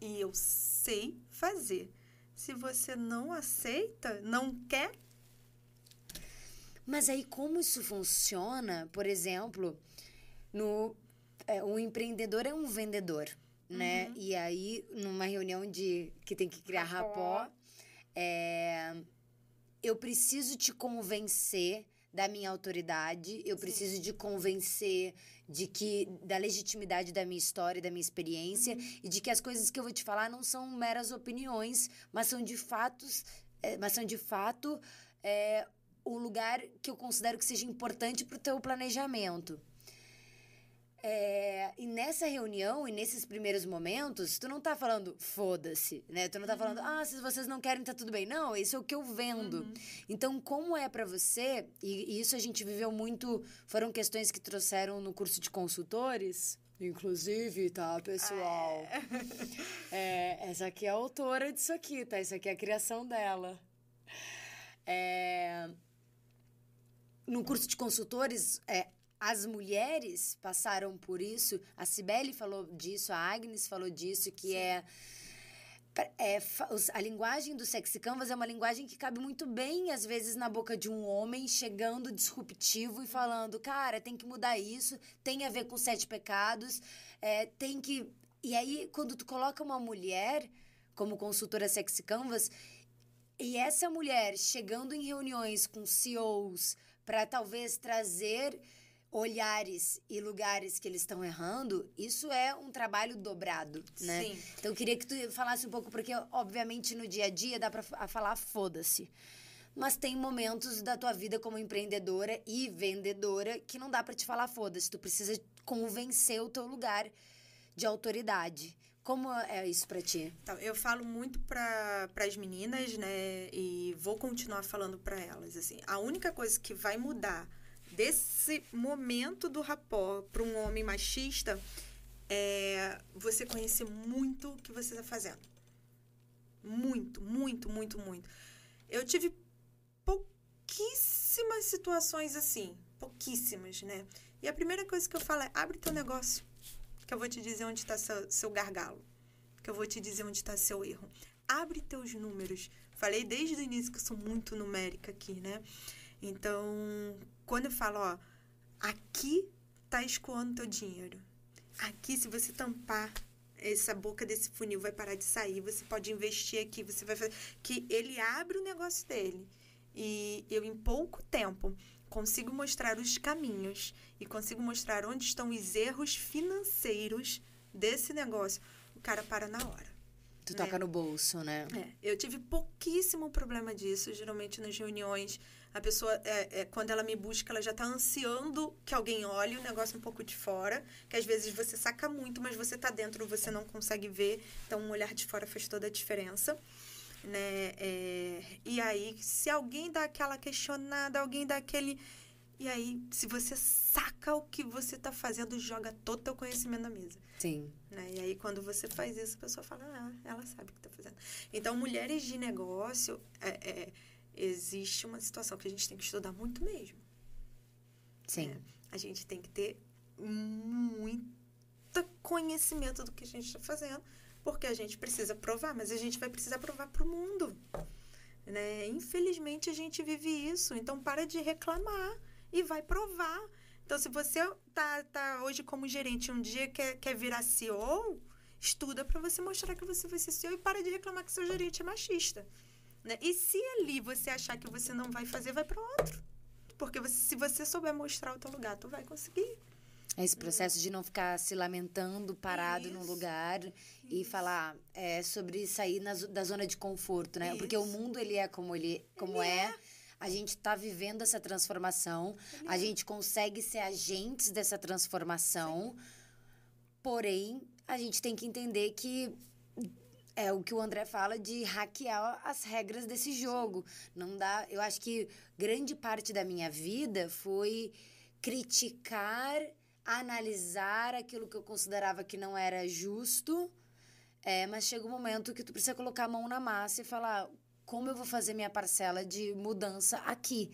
E eu sei fazer. Se você não aceita, não quer. Mas aí, como isso funciona? Por exemplo, no, é, o empreendedor é um vendedor, né? Uhum. E aí, numa reunião de que tem que criar Rapó. rapó, é, eu preciso te convencer da minha autoridade, eu Sim. preciso te convencer de que da legitimidade da minha história, da minha experiência Uhum. e de que as coisas que eu vou te falar não são meras opiniões, mas são de fatos, é, mas são de fato é, o lugar que eu considero que seja importante para o teu planejamento. É, e nessa reunião e nesses primeiros momentos, tu não tá falando foda-se, né? Tu não tá falando, ah, se vocês não querem, tá tudo bem. Não, isso é o que eu vendo. Uhum. Então, como é pra você, e, e isso a gente viveu muito, foram questões que trouxeram no curso de consultores, inclusive, tá, pessoal? É, essa aqui é a autora disso aqui, tá? Isso aqui é a criação dela. É, no curso de consultores, é, as mulheres passaram por isso. A Cibele falou disso, a Agnes falou disso, que é, é a linguagem do sexy canvas é uma linguagem que cabe muito bem, às vezes, na boca de um homem chegando disruptivo e falando, cara, tem que mudar isso, tem a ver com sete pecados, é, tem que. E aí, quando tu coloca uma mulher como consultora sexy canvas, e essa mulher chegando em reuniões com CEOs para talvez trazer olhares e lugares que eles estão errando, isso é um trabalho dobrado, né? Sim. Então eu queria que tu falasse um pouco porque obviamente no dia a dia dá para falar foda-se. Mas tem momentos da tua vida como empreendedora e vendedora que não dá para te falar foda-se, tu precisa convencer o teu lugar de autoridade. Como é isso para ti? Então, eu falo muito para as meninas, né? E vou continuar falando para elas. Assim, a única coisa que vai mudar desse momento do rapó para um homem machista é você conhecer muito o que você está fazendo. Muito, muito, muito, muito. Eu tive pouquíssimas situações assim, pouquíssimas, né? E a primeira coisa que eu falo é: abre teu negócio, que eu vou te dizer onde está seu, seu gargalo, que eu vou te dizer onde está seu erro. Abre teus números. Falei desde o início que eu sou muito numérica aqui, né? Então, quando eu falo, ó, aqui tá escoando teu dinheiro. Aqui, se você tampar essa boca desse funil, vai parar de sair. Você pode investir aqui, você vai fazer. Que ele abre o negócio dele. E eu, em pouco tempo, consigo mostrar os caminhos e consigo mostrar onde estão os erros financeiros desse negócio. O cara para na hora. Tu Né? toca no bolso, né? É, eu tive pouquíssimo problema disso. Geralmente nas reuniões, a pessoa, é, é, quando ela me busca, ela já tá ansiando que alguém olhe o negócio um pouco de fora. Que às vezes você saca muito, mas você tá dentro, você não consegue ver. Então, um olhar de fora faz toda a diferença. Né? É, e aí, se alguém dá aquela questionada, alguém dá aquele. E aí, se você saca o que você tá fazendo, joga todo o teu conhecimento na mesa. Sim. Né? E aí, quando você faz isso, a pessoa fala, ah, ela sabe o que está fazendo. Então, mulheres de negócio, é, é, existe uma situação que a gente tem que estudar muito mesmo. Sim. né? A gente tem que ter muito conhecimento do que a gente está fazendo, porque a gente precisa provar, mas a gente vai precisar provar para o mundo. Né? Infelizmente, a gente vive isso. Então, para de reclamar e vai provar. Então, se você tá, tá hoje como gerente um dia quer, quer virar CEO, estuda para você mostrar que você vai ser CEO e para de reclamar que seu gerente é machista. Né? E se ali você achar que você não vai fazer, vai para outro. Porque você- se você souber mostrar o teu lugar, tu vai conseguir. Esse processo de não ficar se lamentando parado num Isso. lugar e falar é, sobre sair na da zona de conforto, né? Porque o Isso. mundo ele é como ele como é. A gente tá vivendo essa transformação, a gente consegue ser agentes dessa transformação. Porém, a gente tem que entender que é o que o André fala de hackear as regras desse jogo. Não dá. Eu acho que grande parte da minha vida foi criticar, analisar aquilo que eu considerava que não era justo. É, mas chega um momento que tu precisa colocar a mão na massa e falar como eu vou fazer minha parcela de mudança aqui.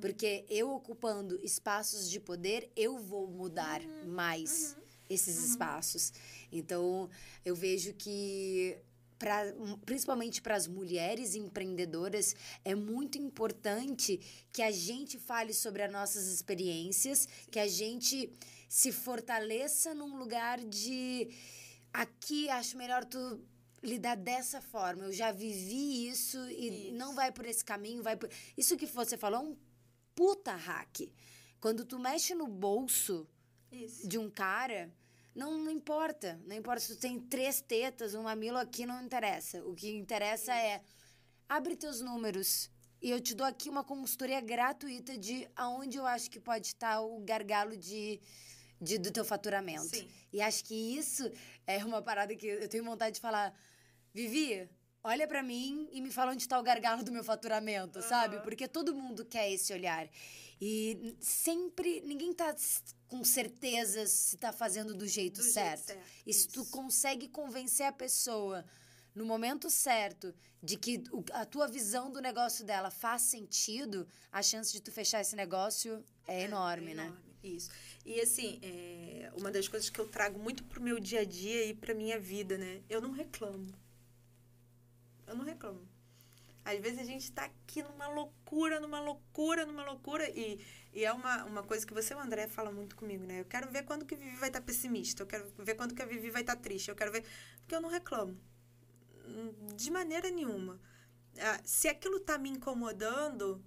Porque eu ocupando espaços de poder, eu vou mudar mais esses espaços. Então, eu vejo que pra, principalmente para as mulheres empreendedoras, é muito importante que a gente fale sobre as nossas experiências, que a gente se fortaleça num lugar de aqui acho melhor tu lidar dessa forma. Eu já vivi isso e isso. não vai por esse caminho, vai por isso que você falou é um puta hack. Quando tu mexe no bolso isso. de um cara, não, não importa. Não importa se tu tem três tetas, um mamilo aqui, não interessa. O que interessa é abre teus números. E eu te dou aqui uma consultoria gratuita de aonde eu acho que pode estar o gargalo de, de, do teu faturamento. Sim. E acho que isso é uma parada que eu tenho vontade de falar. Vivi, olha para mim e me fala onde está o gargalo do meu faturamento, uhum. sabe? Porque todo mundo quer esse olhar. E sempre, ninguém tá com certeza se tá fazendo do jeito, do certo. jeito certo. E se tu consegue convencer a pessoa no momento certo de que a tua visão do negócio dela faz sentido, a chance de tu fechar esse negócio é, é enorme, é né? Enorme. Isso. E assim, é uma das coisas que eu trago muito pro meu dia a dia e pra minha vida, né? Eu não reclamo. Eu não reclamo. Às vezes a gente está aqui numa loucura, numa loucura, numa loucura. E, e é uma, uma coisa que você, o André, fala muito comigo, né? Eu quero ver quando que a Vivi vai estar tá pessimista. Eu quero ver quando que a Vivi vai estar tá triste. Eu quero ver. Porque eu não reclamo. De maneira nenhuma. Ah, se aquilo está me incomodando,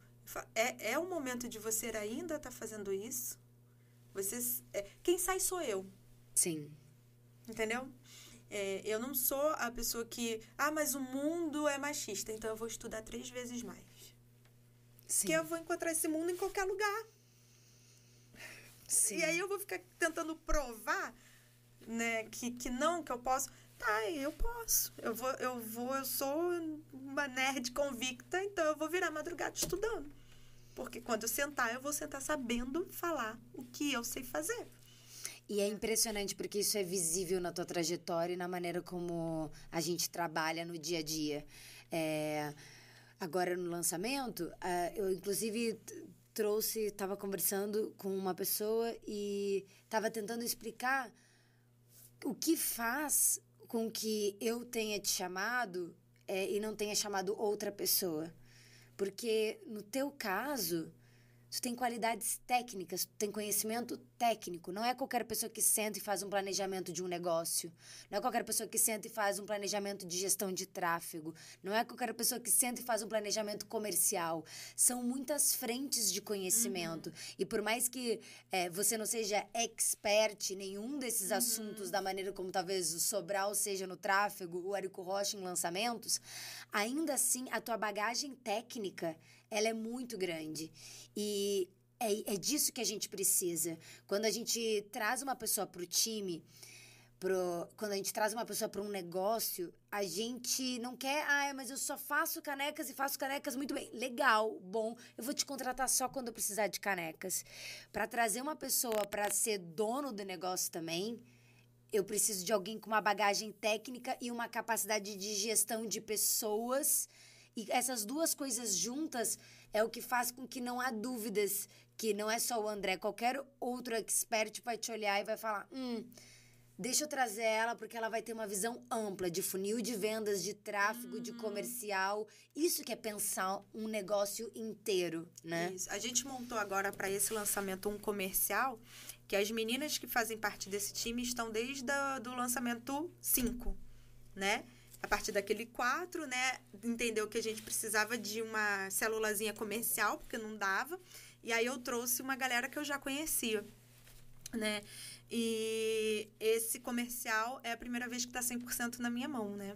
é, é o momento de você ainda estar tá fazendo isso. Você, é, quem sai sou eu. Sim. Entendeu? É, eu não sou a pessoa que. Ah, mas o mundo é machista, então eu vou estudar três vezes mais. Sim. Porque eu vou encontrar esse mundo em qualquer lugar. Sim. E aí eu vou ficar tentando provar, né, que, que não, que eu posso. Tá, eu posso. Eu vou, eu vou, eu sou uma nerd convicta, então eu vou virar madrugada estudando. Porque quando eu sentar, eu vou sentar sabendo falar o que eu sei fazer. E é impressionante porque isso é visível na tua trajetória e na maneira como a gente trabalha no dia a dia. É, agora no lançamento, uh, eu inclusive trouxe, estava conversando com uma pessoa e estava tentando explicar o que faz com que eu tenha te chamado é, e não tenha chamado outra pessoa. Porque no teu caso, Tu tem qualidades técnicas, tu tem conhecimento técnico. Não é qualquer pessoa que senta e faz um planejamento de um negócio. Não é qualquer pessoa que senta e faz um planejamento de gestão de tráfego. Não é qualquer pessoa que senta e faz um planejamento comercial. São muitas frentes de conhecimento. Uhum. E por mais que é, você não seja expert em nenhum desses uhum. assuntos, da maneira como talvez o Sobral seja no tráfego, o Érico Rocha em lançamentos, ainda assim a tua bagagem técnica ela é muito grande. E é, é disso que a gente precisa. Quando a gente traz uma pessoa para o time, pro, quando a gente traz uma pessoa para um negócio, a gente não quer, ah, mas eu só faço canecas e faço canecas muito bem. Legal, bom, eu vou te contratar só quando eu precisar de canecas. Para trazer uma pessoa para ser dono do negócio também, eu preciso de alguém com uma bagagem técnica e uma capacidade de gestão de pessoas e essas duas coisas juntas é o que faz com que não há dúvidas que não é só o André, qualquer outro expert vai te olhar e vai falar: hum, deixa eu trazer ela porque ela vai ter uma visão ampla de funil de vendas, de tráfego, uhum. de comercial. Isso que é pensar um negócio inteiro, né? Isso. A gente montou agora para esse lançamento um comercial que as meninas que fazem parte desse time estão desde o lançamento 5, né? a partir daquele 4, né, entendeu que a gente precisava de uma célulazinha comercial, porque não dava. E aí eu trouxe uma galera que eu já conhecia, né? E esse comercial é a primeira vez que está 100% na minha mão, né?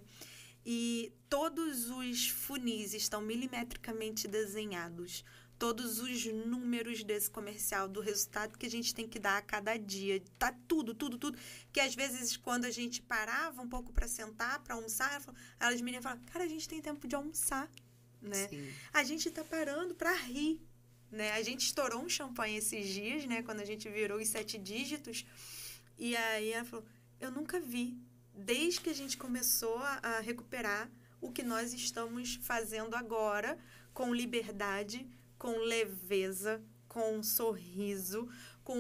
E todos os funis estão milimetricamente desenhados todos os números desse comercial, do resultado que a gente tem que dar a cada dia. Tá tudo, tudo, tudo. Que às vezes, quando a gente parava um pouco para sentar, para almoçar, elas meninas falavam, cara, a gente tem tempo de almoçar, né? Sim. A gente tá parando para rir, né? A gente estourou um champanhe esses dias, né? Quando a gente virou os sete dígitos. E aí ela falou, eu nunca vi, desde que a gente começou a, a recuperar, o que nós estamos fazendo agora, com liberdade, com leveza, com um sorriso, com.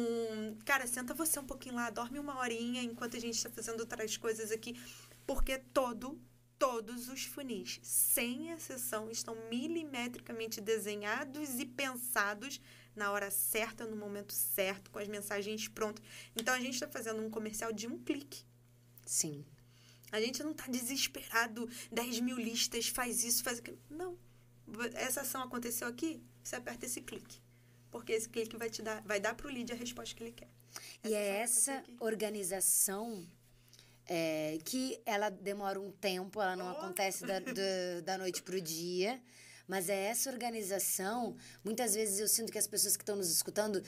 Cara, senta você um pouquinho lá, dorme uma horinha enquanto a gente está fazendo outras coisas aqui. Porque todo, todos os funis, sem exceção, estão milimetricamente desenhados e pensados na hora certa, no momento certo, com as mensagens prontas. Então a gente está fazendo um comercial de um clique. Sim. A gente não está desesperado, 10 mil listas, faz isso, faz aquilo. Não. Essa ação aconteceu aqui, você aperta esse clique. Porque esse clique vai te dar, vai dar para o lead a resposta que ele quer. E é essa organização é, que ela demora um tempo, ela não oh. acontece da, da, da noite para o dia. Mas é essa organização. Muitas vezes eu sinto que as pessoas que estão nos escutando.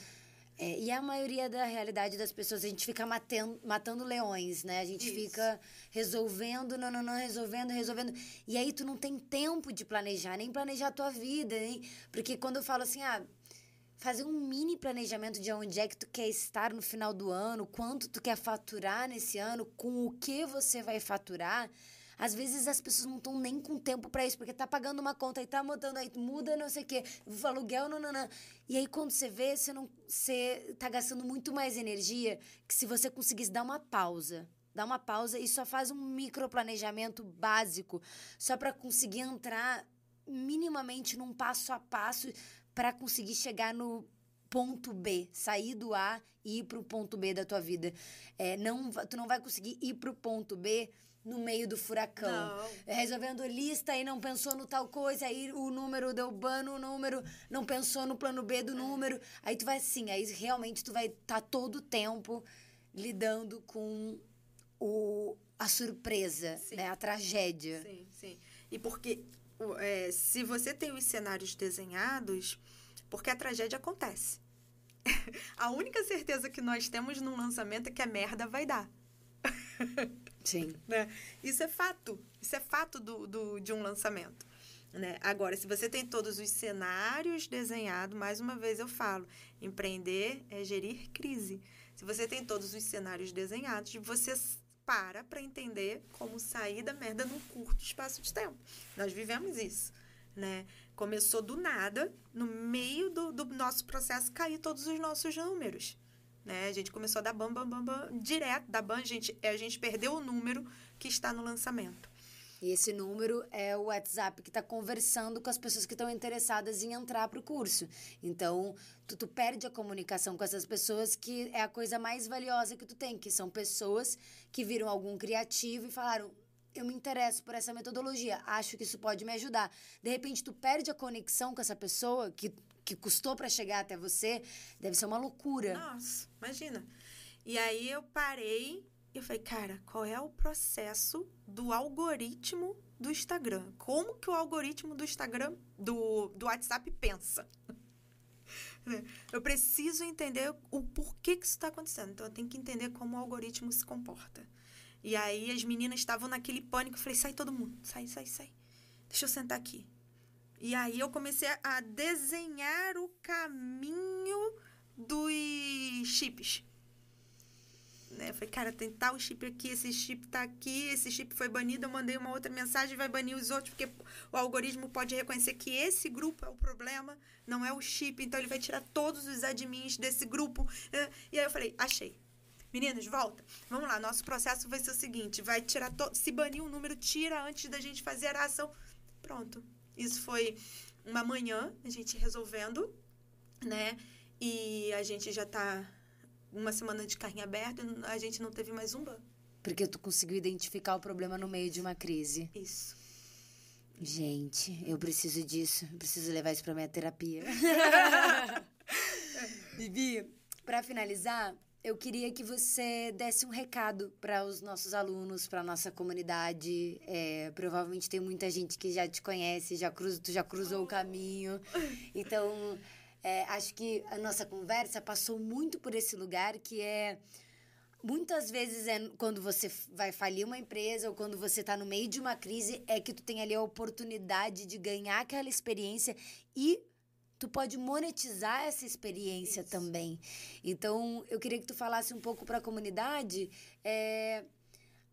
É, e a maioria da realidade das pessoas, a gente fica matando, matando leões, né? A gente Isso. fica resolvendo, não, não, não, resolvendo, resolvendo. E aí tu não tem tempo de planejar, nem planejar a tua vida, hein? Porque quando eu falo assim, ah, fazer um mini planejamento de onde é que tu quer estar no final do ano, quanto tu quer faturar nesse ano, com o que você vai faturar. Às vezes as pessoas não estão nem com tempo para isso, porque tá pagando uma conta e tá mudando aí, muda não sei o quê, aluguel, não, não, não. E aí quando você vê, você não você tá gastando muito mais energia que se você conseguisse dar uma pausa. Dar uma pausa e só faz um microplanejamento básico, só para conseguir entrar minimamente num passo a passo para conseguir chegar no ponto B, sair do A e ir para o ponto B da tua vida. É, não, tu não vai conseguir ir para o ponto B no meio do furacão. Não. É, resolvendo lista e não pensou no tal coisa, aí o número deu ban no número, não pensou no plano B do é. número. Aí tu vai assim, aí realmente tu vai estar tá todo o tempo lidando com o, a surpresa, né? A tragédia. Sim, sim. E porque é, se você tem os cenários desenhados, porque a tragédia acontece. a única certeza que nós temos no lançamento é que a merda vai dar. Sim. né? Isso é fato. Isso é fato do, do, de um lançamento. Né? Agora, se você tem todos os cenários desenhados, mais uma vez eu falo, empreender é gerir crise. Se você tem todos os cenários desenhados, você para para entender como sair da merda num curto espaço de tempo. Nós vivemos isso, né? Começou do nada, no meio do, do nosso processo, cair todos os nossos números. Né? A gente começou a dar bam, bam, bam, bam, direto da ban, gente, a gente perdeu o número que está no lançamento. E esse número é o WhatsApp que está conversando com as pessoas que estão interessadas em entrar para o curso. Então, tu, tu perde a comunicação com essas pessoas, que é a coisa mais valiosa que tu tem, que são pessoas que viram algum criativo e falaram: eu me interesso por essa metodologia, acho que isso pode me ajudar. De repente, tu perde a conexão com essa pessoa que, que custou para chegar até você, deve ser uma loucura. Nossa, imagina. E aí eu parei eu falei, cara, qual é o processo do algoritmo do Instagram? Como que o algoritmo do Instagram, do, do WhatsApp pensa? eu preciso entender o porquê que isso está acontecendo. Então, eu tenho que entender como o algoritmo se comporta. E aí, as meninas estavam naquele pânico. Eu falei, sai todo mundo. Sai, sai, sai. Deixa eu sentar aqui. E aí, eu comecei a desenhar o caminho dos chips né? Falei, cara, tem tal chip aqui, esse chip tá aqui, esse chip foi banido, eu mandei uma outra mensagem, vai banir os outros, porque o algoritmo pode reconhecer que esse grupo é o problema, não é o chip, então ele vai tirar todos os admins desse grupo. Né? E aí eu falei, achei. Meninas, volta. Vamos lá, nosso processo vai ser o seguinte, vai tirar todo, se banir um número, tira antes da gente fazer a ação. Pronto. Isso foi uma manhã, a gente resolvendo, né? E a gente já tá uma semana de carrinho aberto, a gente não teve mais um ban. Porque tu conseguiu identificar o problema no meio de uma crise. Isso. Gente, eu preciso disso. Eu preciso levar isso pra minha terapia. Bibi, para finalizar, eu queria que você desse um recado para os nossos alunos, para nossa comunidade. É, provavelmente tem muita gente que já te conhece, já cruza, tu já cruzou o caminho. Então, é, acho que a nossa conversa passou muito por esse lugar que é muitas vezes é quando você vai falir uma empresa ou quando você está no meio de uma crise é que tu tem ali a oportunidade de ganhar aquela experiência e tu pode monetizar essa experiência Isso. também. Então, eu queria que tu falasse um pouco para a comunidade é,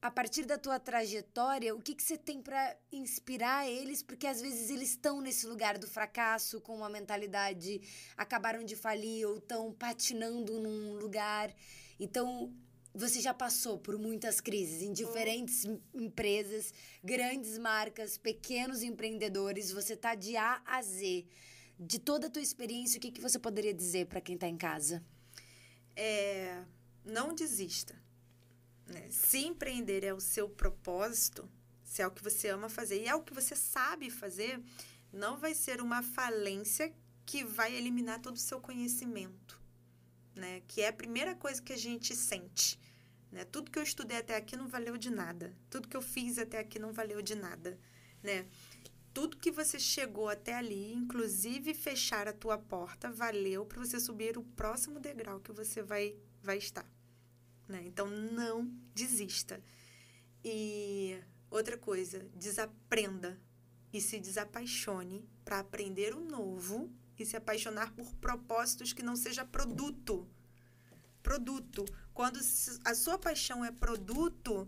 a partir da tua trajetória, o que, que você tem para inspirar eles? Porque às vezes eles estão nesse lugar do fracasso, com uma mentalidade, acabaram de falir ou estão patinando num lugar. Então, você já passou por muitas crises em diferentes empresas, grandes marcas, pequenos empreendedores. Você tá de A a Z. De toda a tua experiência, o que, que você poderia dizer para quem está em casa? É, não desista. Né? Se empreender é o seu propósito, se é o que você ama fazer e é o que você sabe fazer, não vai ser uma falência que vai eliminar todo o seu conhecimento, né? Que é a primeira coisa que a gente sente, né? Tudo que eu estudei até aqui não valeu de nada. Tudo que eu fiz até aqui não valeu de nada, né? Tudo que você chegou até ali, inclusive fechar a tua porta, valeu para você subir o próximo degrau que você vai vai estar, né? Então não desista. E outra coisa, desaprenda e se desapaixone para aprender o novo e se apaixonar por propósitos que não seja produto. Produto. Quando a sua paixão é produto,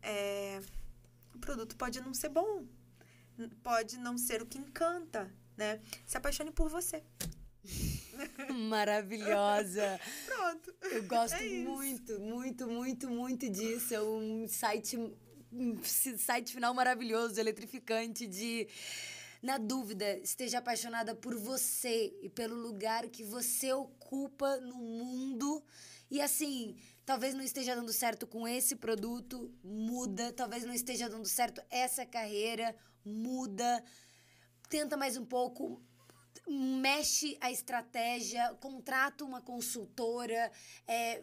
é... o produto pode não ser bom, pode não ser o que encanta, né? Se apaixone por você. Maravilhosa. Pronto. Eu gosto é muito, muito, muito, muito disso. É um site, um site final maravilhoso, eletrificante de na dúvida, esteja apaixonada por você e pelo lugar que você ocupa no mundo. E assim, talvez não esteja dando certo com esse produto, muda. Talvez não esteja dando certo essa carreira, muda. Tenta mais um pouco, mexe a estratégia, contrata uma consultora, é,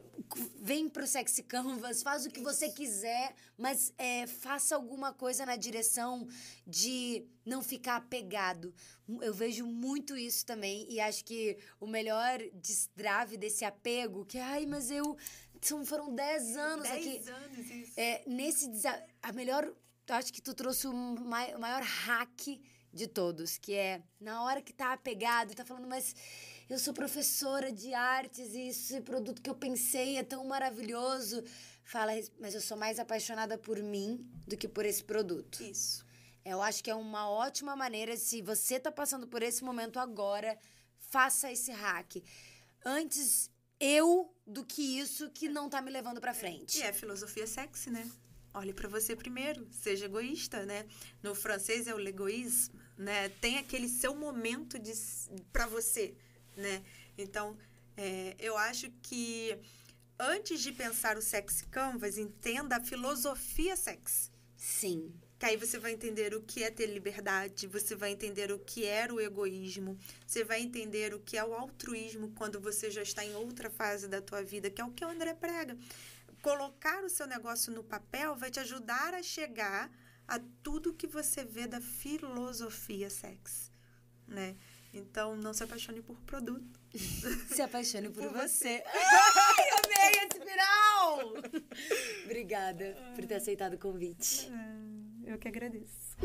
vem pro Sexy Canvas, faz o que você quiser, mas é, faça alguma coisa na direção de não ficar apegado. Eu vejo muito isso também e acho que o melhor destrave desse apego, que, ai, mas eu. São, foram 10 anos 10 aqui. 10 anos, isso. É, nesse. A melhor. Acho que tu trouxe o maior hack de todos, que é na hora que tá apegado, tá falando, mas eu sou professora de artes e esse produto que eu pensei é tão maravilhoso. Fala, mas eu sou mais apaixonada por mim do que por esse produto. Isso. Eu acho que é uma ótima maneira, se você tá passando por esse momento agora, faça esse hack. Antes eu do que isso que não tá me levando para frente. E é filosofia sexy, né? olhe para você primeiro, seja egoísta, né? No francês é o l'égoïsme, né? Tem aquele seu momento de para você, né? Então, é, eu acho que antes de pensar o sex canvas, entenda a filosofia sex. Sim. Que aí você vai entender o que é ter liberdade, você vai entender o que é o egoísmo, você vai entender o que é o altruísmo quando você já está em outra fase da tua vida, que é o que o André prega colocar o seu negócio no papel vai te ajudar a chegar a tudo que você vê da filosofia sex, né? Então, não se apaixone por produto. Se apaixone por, por você. você. Ai, amei esse final! Obrigada por ter aceitado o convite. É, eu que agradeço.